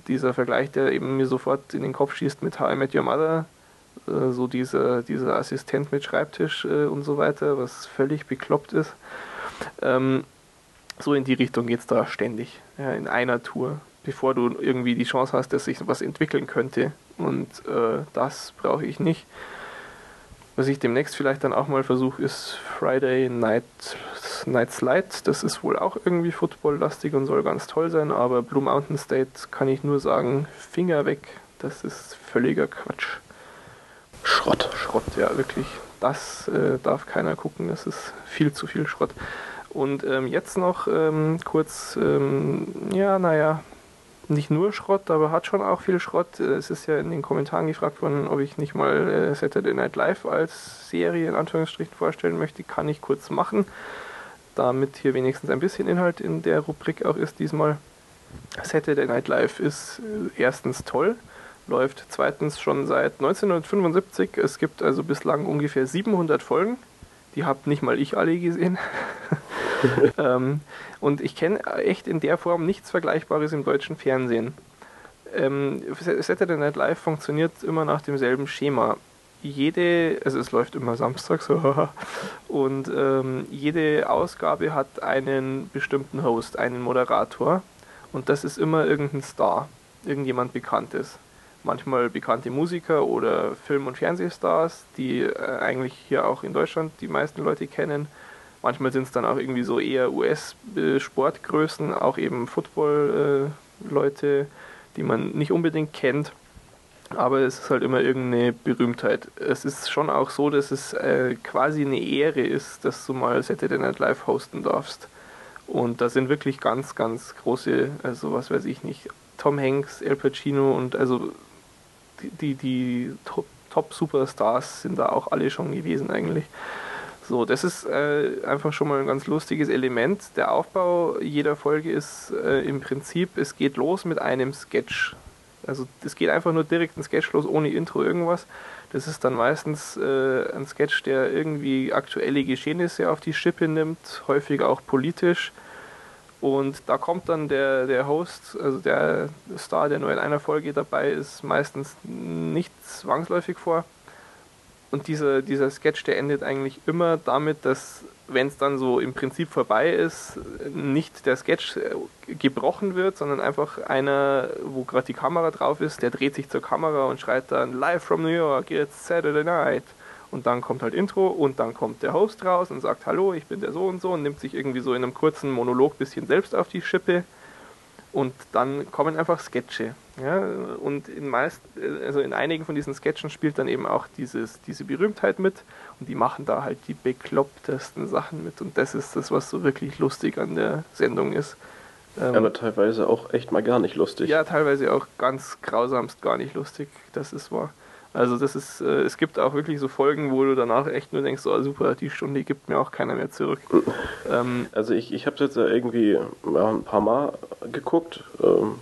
dieser Vergleich, der eben mir sofort in den Kopf schießt mit How I Met Your Mother. äh, so dieser, dieser Assistent mit Schreibtisch äh, und so weiter, was völlig bekloppt ist. Ähm, so in die Richtung geht es da ständig, ja, in einer Tour, bevor du irgendwie die Chance hast, dass sich was entwickeln könnte. Und äh, das brauche ich nicht. Was ich demnächst vielleicht dann auch mal versuche, ist Friday Night, Night Slide. Das ist wohl auch irgendwie footballlastig und soll ganz toll sein, aber Blue Mountain State kann ich nur sagen, Finger weg. Das ist völliger Quatsch. Schrott. Schrott, ja, wirklich. Das äh, darf keiner gucken, das ist viel zu viel Schrott. Und ähm, jetzt noch ähm, kurz, ähm, ja, naja, nicht nur Schrott, aber hat schon auch viel Schrott. Es ist ja in den Kommentaren gefragt worden, ob ich nicht mal äh, Saturday Night Live als Serie in Anführungsstrichen vorstellen möchte. Kann ich kurz machen, damit hier wenigstens ein bisschen Inhalt in der Rubrik auch ist diesmal. Saturday Night Live ist äh, erstens toll, läuft zweitens schon seit 1975. Es gibt also bislang ungefähr 700 Folgen. Die habt nicht mal ich alle gesehen. ähm, und ich kenne echt in der Form nichts Vergleichbares im deutschen Fernsehen. Ähm, Saturday Night Live funktioniert immer nach demselben Schema. Jede, also es läuft immer samstags, und ähm, jede Ausgabe hat einen bestimmten Host, einen Moderator. Und das ist immer irgendein Star, irgendjemand Bekanntes manchmal bekannte Musiker oder Film- und Fernsehstars, die äh, eigentlich hier auch in Deutschland die meisten Leute kennen. Manchmal sind es dann auch irgendwie so eher US-Sportgrößen, auch eben Football-Leute, äh, die man nicht unbedingt kennt. Aber es ist halt immer irgendeine Berühmtheit. Es ist schon auch so, dass es äh, quasi eine Ehre ist, dass du mal Saturday Night Live hosten darfst. Und da sind wirklich ganz, ganz große, also was weiß ich nicht, Tom Hanks, El Pacino und also die, die Top-Superstars sind da auch alle schon gewesen eigentlich. So, das ist äh, einfach schon mal ein ganz lustiges Element. Der Aufbau jeder Folge ist äh, im Prinzip, es geht los mit einem Sketch. Also es geht einfach nur direkt ein Sketch los, ohne Intro irgendwas. Das ist dann meistens äh, ein Sketch, der irgendwie aktuelle Geschehnisse auf die Schippe nimmt, häufig auch politisch. Und da kommt dann der, der Host, also der Star, der nur in einer Folge dabei ist, meistens nicht zwangsläufig vor. Und dieser, dieser Sketch, der endet eigentlich immer damit, dass, wenn es dann so im Prinzip vorbei ist, nicht der Sketch äh, gebrochen wird, sondern einfach einer, wo gerade die Kamera drauf ist, der dreht sich zur Kamera und schreit dann Live from New York, it's Saturday night. Und dann kommt halt Intro und dann kommt der Host raus und sagt Hallo, ich bin der so und so. Und nimmt sich irgendwie so in einem kurzen Monolog bisschen selbst auf die Schippe und dann kommen einfach Sketche. Ja, und in meist, also in einigen von diesen Sketchen spielt dann eben auch dieses, diese Berühmtheit mit und die machen da halt die beklopptesten Sachen mit und das ist das, was so wirklich lustig an der Sendung ist. Ähm, Aber teilweise auch echt mal gar nicht lustig. Ja, teilweise auch ganz grausamst gar nicht lustig, das ist wahr. Also das ist, äh, es gibt auch wirklich so Folgen, wo du danach echt nur denkst, oh super, die Stunde gibt mir auch keiner mehr zurück. ähm, also ich, ich habe jetzt irgendwie ein paar Mal geguckt ähm,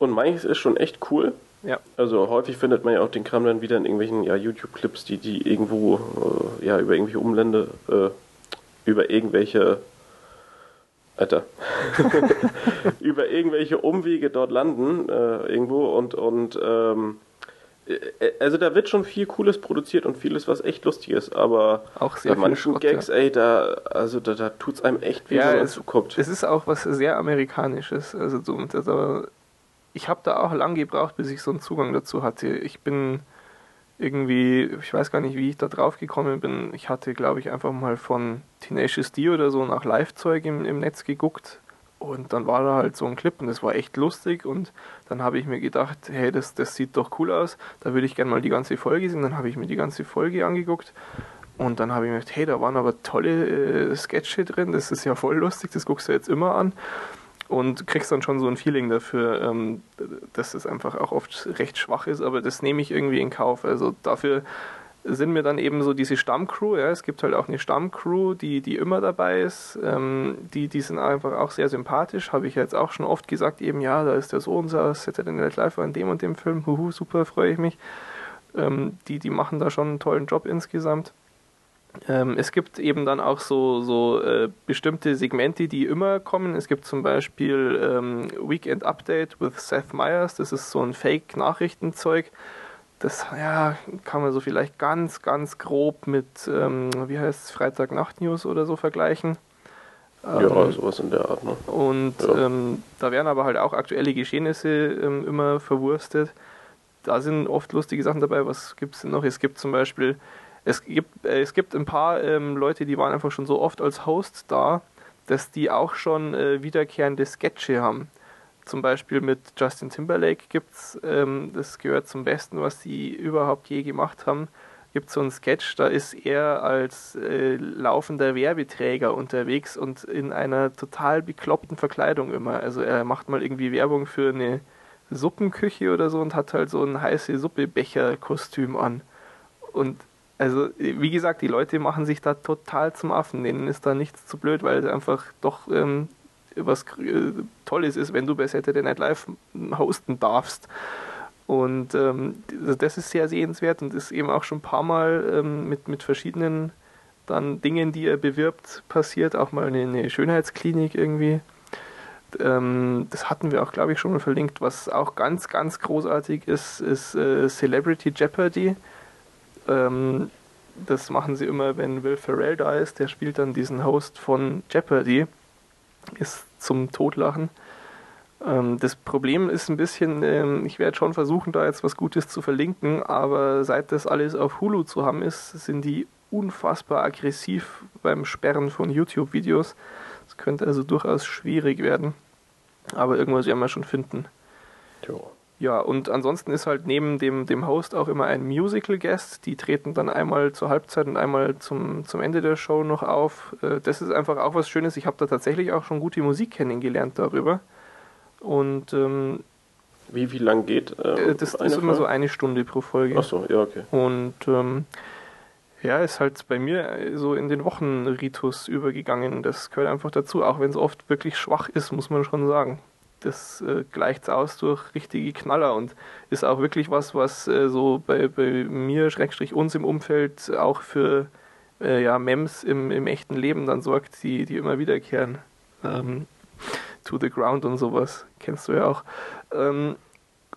und manches ist schon echt cool. Ja. Also häufig findet man ja auch den Kram dann wieder in irgendwelchen ja, YouTube-Clips, die, die irgendwo äh, ja über irgendwelche Umlände, äh, über irgendwelche Alter. über irgendwelche Umwege dort landen äh, irgendwo und, und ähm, äh, also da wird schon viel Cooles produziert und vieles, was echt lustig ist, aber auch sehr bei manchen Schrott, Gags, ja. ey, da, also da, da tut es einem echt weh, ja, wenn man zuguckt. Es ist auch was sehr Amerikanisches. Also so, das, ich habe da auch lang gebraucht, bis ich so einen Zugang dazu hatte. Ich bin irgendwie, ich weiß gar nicht, wie ich da drauf gekommen bin. Ich hatte, glaube ich, einfach mal von Tenacious D oder so nach Live-Zeug im, im Netz geguckt und dann war da halt so ein Clip und das war echt lustig. Und dann habe ich mir gedacht, hey, das, das sieht doch cool aus, da würde ich gerne mal die ganze Folge sehen. Dann habe ich mir die ganze Folge angeguckt. Und dann habe ich mir gedacht, hey, da waren aber tolle äh, Sketche drin, das ist ja voll lustig, das guckst du jetzt immer an. Und kriegst dann schon so ein Feeling dafür, ähm, dass es einfach auch oft recht schwach ist, aber das nehme ich irgendwie in Kauf. Also dafür sind mir dann eben so diese Stammcrew, ja, es gibt halt auch eine Stammcrew, die, die immer dabei ist, ähm, die, die sind einfach auch sehr sympathisch, habe ich jetzt auch schon oft gesagt, eben, ja, da ist der so und so, Saturday Night Live in dem und dem Film, huhu, super, freue ich mich. Ähm, die, die machen da schon einen tollen Job insgesamt. Ähm, es gibt eben dann auch so, so äh, bestimmte Segmente, die immer kommen. Es gibt zum Beispiel ähm, Weekend Update with Seth Meyers, das ist so ein Fake-Nachrichtenzeug das ja, kann man so vielleicht ganz, ganz grob mit, ähm, wie heißt es, Freitag-Nacht-News oder so vergleichen. Ja, ähm, sowas in der Art. Ne? Und ja. ähm, da werden aber halt auch aktuelle Geschehnisse ähm, immer verwurstet. Da sind oft lustige Sachen dabei. Was gibt es denn noch? Es gibt zum Beispiel, es gibt, äh, es gibt ein paar ähm, Leute, die waren einfach schon so oft als Host da, dass die auch schon äh, wiederkehrende Sketche haben. Zum Beispiel mit Justin Timberlake gibt es, ähm, das gehört zum Besten, was die überhaupt je gemacht haben gibt es so einen Sketch, da ist er als äh, laufender Werbeträger unterwegs und in einer total bekloppten Verkleidung immer. Also er macht mal irgendwie Werbung für eine Suppenküche oder so und hat halt so ein heiße Suppebecher-Kostüm an. Und also, wie gesagt, die Leute machen sich da total zum Affen. Denen ist da nichts zu blöd, weil es einfach doch ähm, was äh, Tolles ist, wenn du bei Saturday Night Live hosten darfst. Und ähm, das ist sehr sehenswert und ist eben auch schon ein paar Mal ähm, mit, mit verschiedenen dann Dingen, die er bewirbt, passiert. Auch mal eine, eine Schönheitsklinik irgendwie. Ähm, das hatten wir auch, glaube ich, schon mal verlinkt. Was auch ganz, ganz großartig ist, ist äh, Celebrity Jeopardy. Ähm, das machen sie immer, wenn Will Ferrell da ist. Der spielt dann diesen Host von Jeopardy. Ist zum Totlachen. Ähm, das Problem ist ein bisschen, ähm, ich werde schon versuchen, da jetzt was Gutes zu verlinken, aber seit das alles auf Hulu zu haben ist, sind die unfassbar aggressiv beim Sperren von YouTube-Videos. Das könnte also durchaus schwierig werden. Aber irgendwas werden wir schon finden. Jo. Ja, und ansonsten ist halt neben dem, dem Host auch immer ein Musical-Guest. Die treten dann einmal zur Halbzeit und einmal zum, zum Ende der Show noch auf. Äh, das ist einfach auch was Schönes. Ich habe da tatsächlich auch schon gute Musik kennengelernt darüber. Und ähm, wie, wie lang geht? Ähm, das ist immer so eine Stunde pro Folge. Ach so, ja, okay. Und ähm, ja, ist halt bei mir so in den Wochenritus übergegangen. Das gehört einfach dazu, auch wenn es oft wirklich schwach ist, muss man schon sagen. Das äh, gleicht aus durch richtige Knaller und ist auch wirklich was, was äh, so bei, bei mir, Schrägstrich uns im Umfeld auch für äh, ja, Mems im, im echten Leben dann sorgt, die, die immer wiederkehren. Ähm, to the Ground und sowas. Kennst du ja auch. Ähm,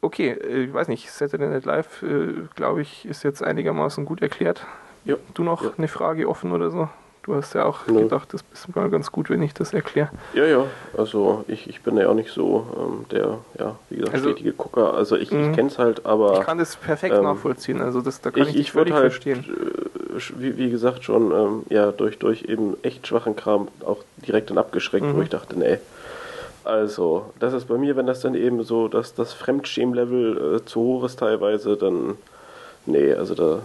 okay, äh, ich weiß nicht, Saturday Night Live, äh, glaube ich, ist jetzt einigermaßen gut erklärt. Ja. Du noch ja. eine Frage offen oder so? Du hast ja auch ja. gedacht, das ist mal ganz gut, wenn ich das erkläre. Ja, ja, also ich, ich bin ja auch nicht so ähm, der, ja, wie gesagt, also, stetige Gucker. Also ich, ich mhm. kenne es halt, aber... Ich kann das perfekt ähm, nachvollziehen, also das, da kann ich, ich dich völlig halt, verstehen. Äh, wie, wie gesagt schon, ähm, ja, durch, durch eben echt schwachen Kram auch direkt dann abgeschreckt, mhm. wo ich dachte, nee, also, das ist bei mir, wenn das dann eben so, dass das Fremdschämlevel äh, zu hoch ist teilweise, dann nee, also da,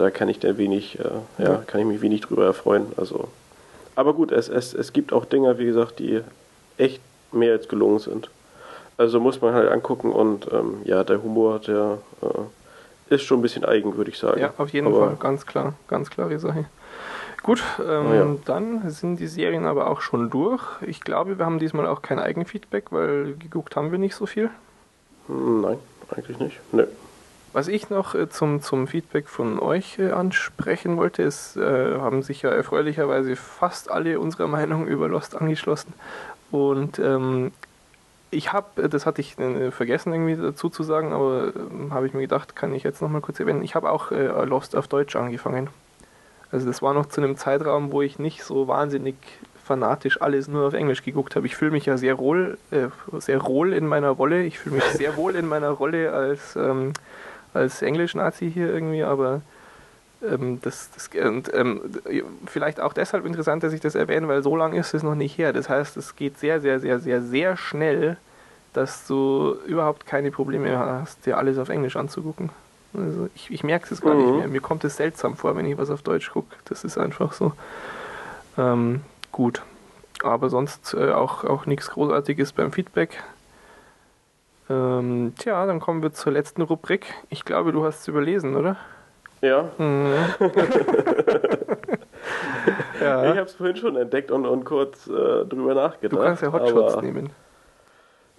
da kann ich dann wenig, äh, ja, kann ich mich wenig drüber erfreuen. Also, aber gut, es, es, es gibt auch Dinge, wie gesagt, die echt mehr als gelungen sind. Also muss man halt angucken und ähm, ja, der Humor, der äh, ist schon ein bisschen eigen, würde ich sagen. Ja, auf jeden aber Fall, ganz klar, ganz klare Sache. Gut, ähm, oh ja. dann sind die Serien aber auch schon durch. Ich glaube, wir haben diesmal auch kein Eigenfeedback, weil geguckt haben wir nicht so viel. Nein, eigentlich nicht. Nee. Was ich noch äh, zum, zum Feedback von euch äh, ansprechen wollte, ist, äh, haben sich ja erfreulicherweise fast alle unserer Meinung über Lost angeschlossen. Und ähm, ich habe, das hatte ich äh, vergessen irgendwie dazu zu sagen, aber ähm, habe ich mir gedacht, kann ich jetzt nochmal kurz erwähnen. Ich habe auch äh, Lost auf Deutsch angefangen. Also das war noch zu einem Zeitraum, wo ich nicht so wahnsinnig fanatisch alles nur auf Englisch geguckt habe. Ich fühle mich ja sehr wohl, äh, sehr wohl in meiner Rolle. Ich fühle mich sehr wohl in meiner Rolle als, ähm, als Englisch-Nazi hier irgendwie, aber ähm, das, das und, ähm, vielleicht auch deshalb interessant, dass ich das erwähne, weil so lange ist es noch nicht her. Das heißt, es geht sehr, sehr, sehr, sehr, sehr schnell, dass du überhaupt keine Probleme hast, dir alles auf Englisch anzugucken. Also ich, ich merke es gar mhm. nicht mehr. Mir kommt es seltsam vor, wenn ich was auf Deutsch gucke. Das ist einfach so. Ähm, gut. Aber sonst äh, auch, auch nichts Großartiges beim Feedback. Ähm, tja, dann kommen wir zur letzten Rubrik. Ich glaube, du hast es überlesen, oder? Ja. Mhm. ja. Ich habe es vorhin schon entdeckt und, und kurz äh, drüber nachgedacht. Du kannst ja Hotshots nehmen.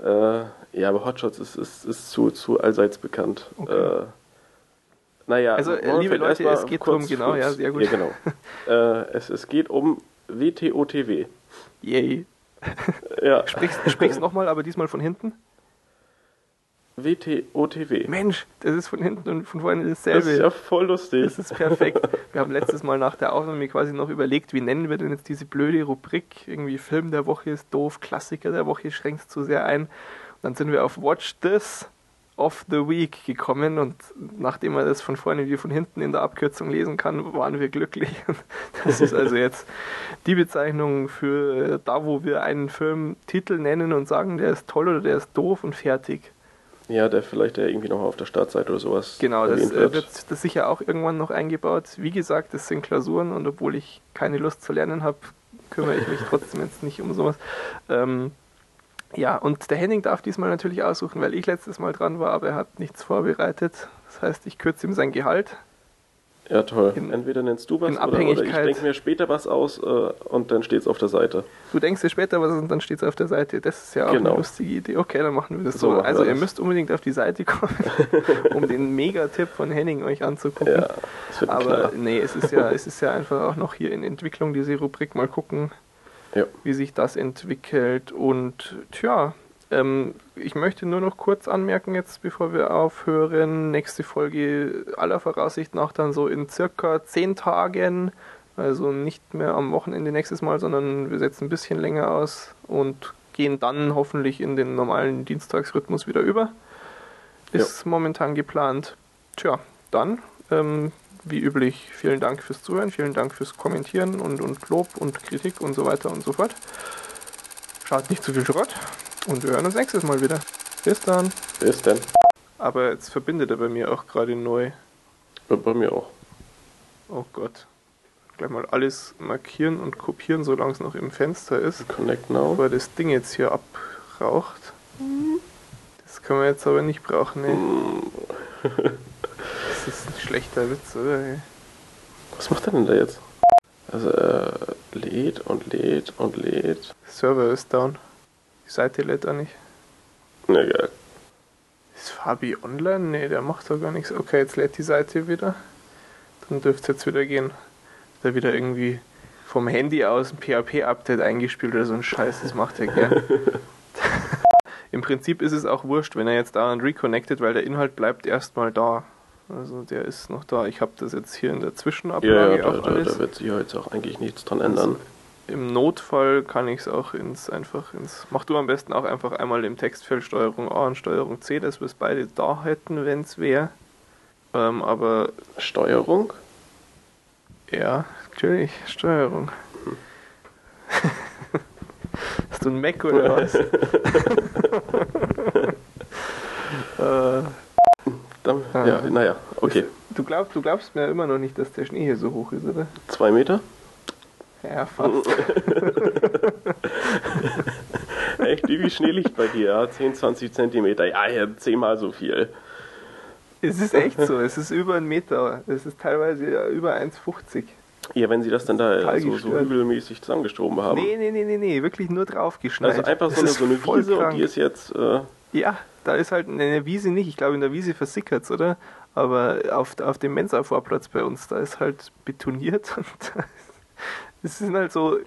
Äh, ja, aber Hotshots ist, ist, ist zu, zu allseits bekannt. Okay. Äh, naja, also liebe Leute, es geht um, genau, ja, sehr gut. Ja, genau. äh, es, es geht um WTOTW. Yay. ja. Sprichst, sprichst nochmal, aber diesmal von hinten? WTOTW. Mensch, das ist von hinten und von vorne Das dasselbe. ist ja voll lustig. Das ist perfekt. Wir haben letztes Mal nach der Aufnahme quasi noch überlegt, wie nennen wir denn jetzt diese blöde Rubrik? Irgendwie Film der Woche ist doof, Klassiker der Woche schränkt zu sehr ein. Und dann sind wir auf Watch This of the Week gekommen und nachdem man das von vorne wie von hinten in der Abkürzung lesen kann, waren wir glücklich. Das ist also jetzt die Bezeichnung für da, wo wir einen Filmtitel nennen und sagen, der ist toll oder der ist doof und fertig. Ja, der vielleicht ja irgendwie noch auf der Startseite oder sowas Genau, das äh, wird das sicher auch irgendwann noch eingebaut. Wie gesagt, das sind Klausuren und obwohl ich keine Lust zu lernen habe, kümmere ich mich trotzdem jetzt nicht um sowas. Ähm, ja, und der Henning darf diesmal natürlich aussuchen, weil ich letztes Mal dran war, aber er hat nichts vorbereitet. Das heißt, ich kürze ihm sein Gehalt. Ja, toll. In- Entweder nennst du was oder, oder ich denke mir später was aus äh, und dann steht es auf der Seite. Du denkst dir später was und dann steht es auf der Seite. Das ist ja auch Genau. eine lustige Idee. Okay, dann machen wir das So so. Also ihr das. müsst unbedingt auf die Seite kommen, um den Megatipp von Henning euch anzugucken. Ja, das wird Aber Knaller. nee, es ist ja, es ist ja einfach auch noch hier in Entwicklung, diese Rubrik. Mal gucken, Ja. wie sich das entwickelt. Und tja, ähm, ich möchte nur noch kurz anmerken, jetzt bevor wir aufhören, nächste Folge aller Voraussicht nach dann so in circa zehn Tagen. Also nicht mehr am Wochenende nächstes Mal, sondern wir setzen ein bisschen länger aus und gehen dann hoffentlich in den normalen Dienstagsrhythmus wieder über. Ist momentan geplant. Tja, dann, ähm, wie üblich, vielen Dank fürs Zuhören, vielen Dank fürs Kommentieren und, und Lob und Kritik und so weiter und so fort. Schaut nicht zu viel Schrott und wir hören uns nächstes Mal wieder. Bis dann. Bis denn. Aber jetzt verbindet er bei mir auch gerade neu. Bei- Bei mir auch. Oh Gott. Gleich mal alles markieren und kopieren, solange es noch im Fenster ist. Connect now. Bevor das Ding jetzt hier abraucht. Das können wir jetzt aber nicht brauchen, ne? Das ist ein schlechter Witz, oder? ey? Was macht er denn da jetzt? Also er lädt und lädt und lädt. Server ist down. Die Seite lädt auch nicht. Na geil. Ist Fabi online? Ne, der macht doch gar nichts. Okay, jetzt lädt die Seite wieder. Dann dürfte es jetzt wieder gehen. Da wieder irgendwie vom Handy aus ein PHP-Update eingespielt oder so ein Scheiß. Das macht er gern. Im Prinzip ist es auch wurscht, wenn er jetzt da und reconnected, weil der Inhalt bleibt erstmal da. Also der ist noch da. Ich habe das jetzt hier in der Ja, Zwischenablage ja, da, auch da, alles. da wird sich ja jetzt auch eigentlich nichts dran ändern. Im Notfall kann ich es auch ins einfach ins. Mach du am besten auch einfach einmal im Textfeld Steuerung A und Steuerung C, dass wir es beide da hätten, wenn es wäre. Ähm, aber Steuerung? ja, natürlich, Steuerung. Hast du ein Mac oder was? äh, Dann, Ah. Ja, naja, okay. du, glaubst, du glaubst mir immer noch nicht, dass der Schnee hier so hoch ist, oder? Zwei Meter? Ja, fast. Echt, wie viel Schnee liegt bei dir? Ja, 10, 20 Zentimeter. Ja, ja, zehnmal so viel. es ist echt so, es ist über einen Meter. Es ist teilweise über 1,50. Ja, wenn sie das dann da so, so hügelmäßig zusammengeschoben haben. Nee, nee, nee, nee, nee, wirklich nur draufgeschneit. also einfach so eine, so eine Wiese und krank. die ist jetzt. Äh, Ja, da ist halt eine Wiese nicht. Ich glaube, in der Wiese versickert es, oder? Aber auf, auf dem Mensa-Vorplatz bei uns, da ist halt betoniert und da es ist halt so,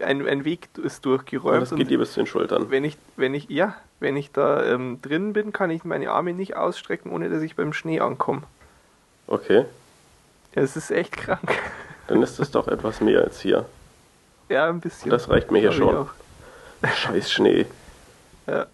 ein, ein Weg ist und durchgeräumt. das geht dir bis zu den Schultern. wenn ich, wenn ich, ja, wenn ich da ähm, drin bin, kann ich meine Arme nicht ausstrecken, ohne dass ich beim Schnee ankomme. Okay, Es ist echt krank. dann ist das doch etwas mehr als hier. Ja, ein bisschen. Das reicht mir hier schon. Scheiß Schnee. Ja.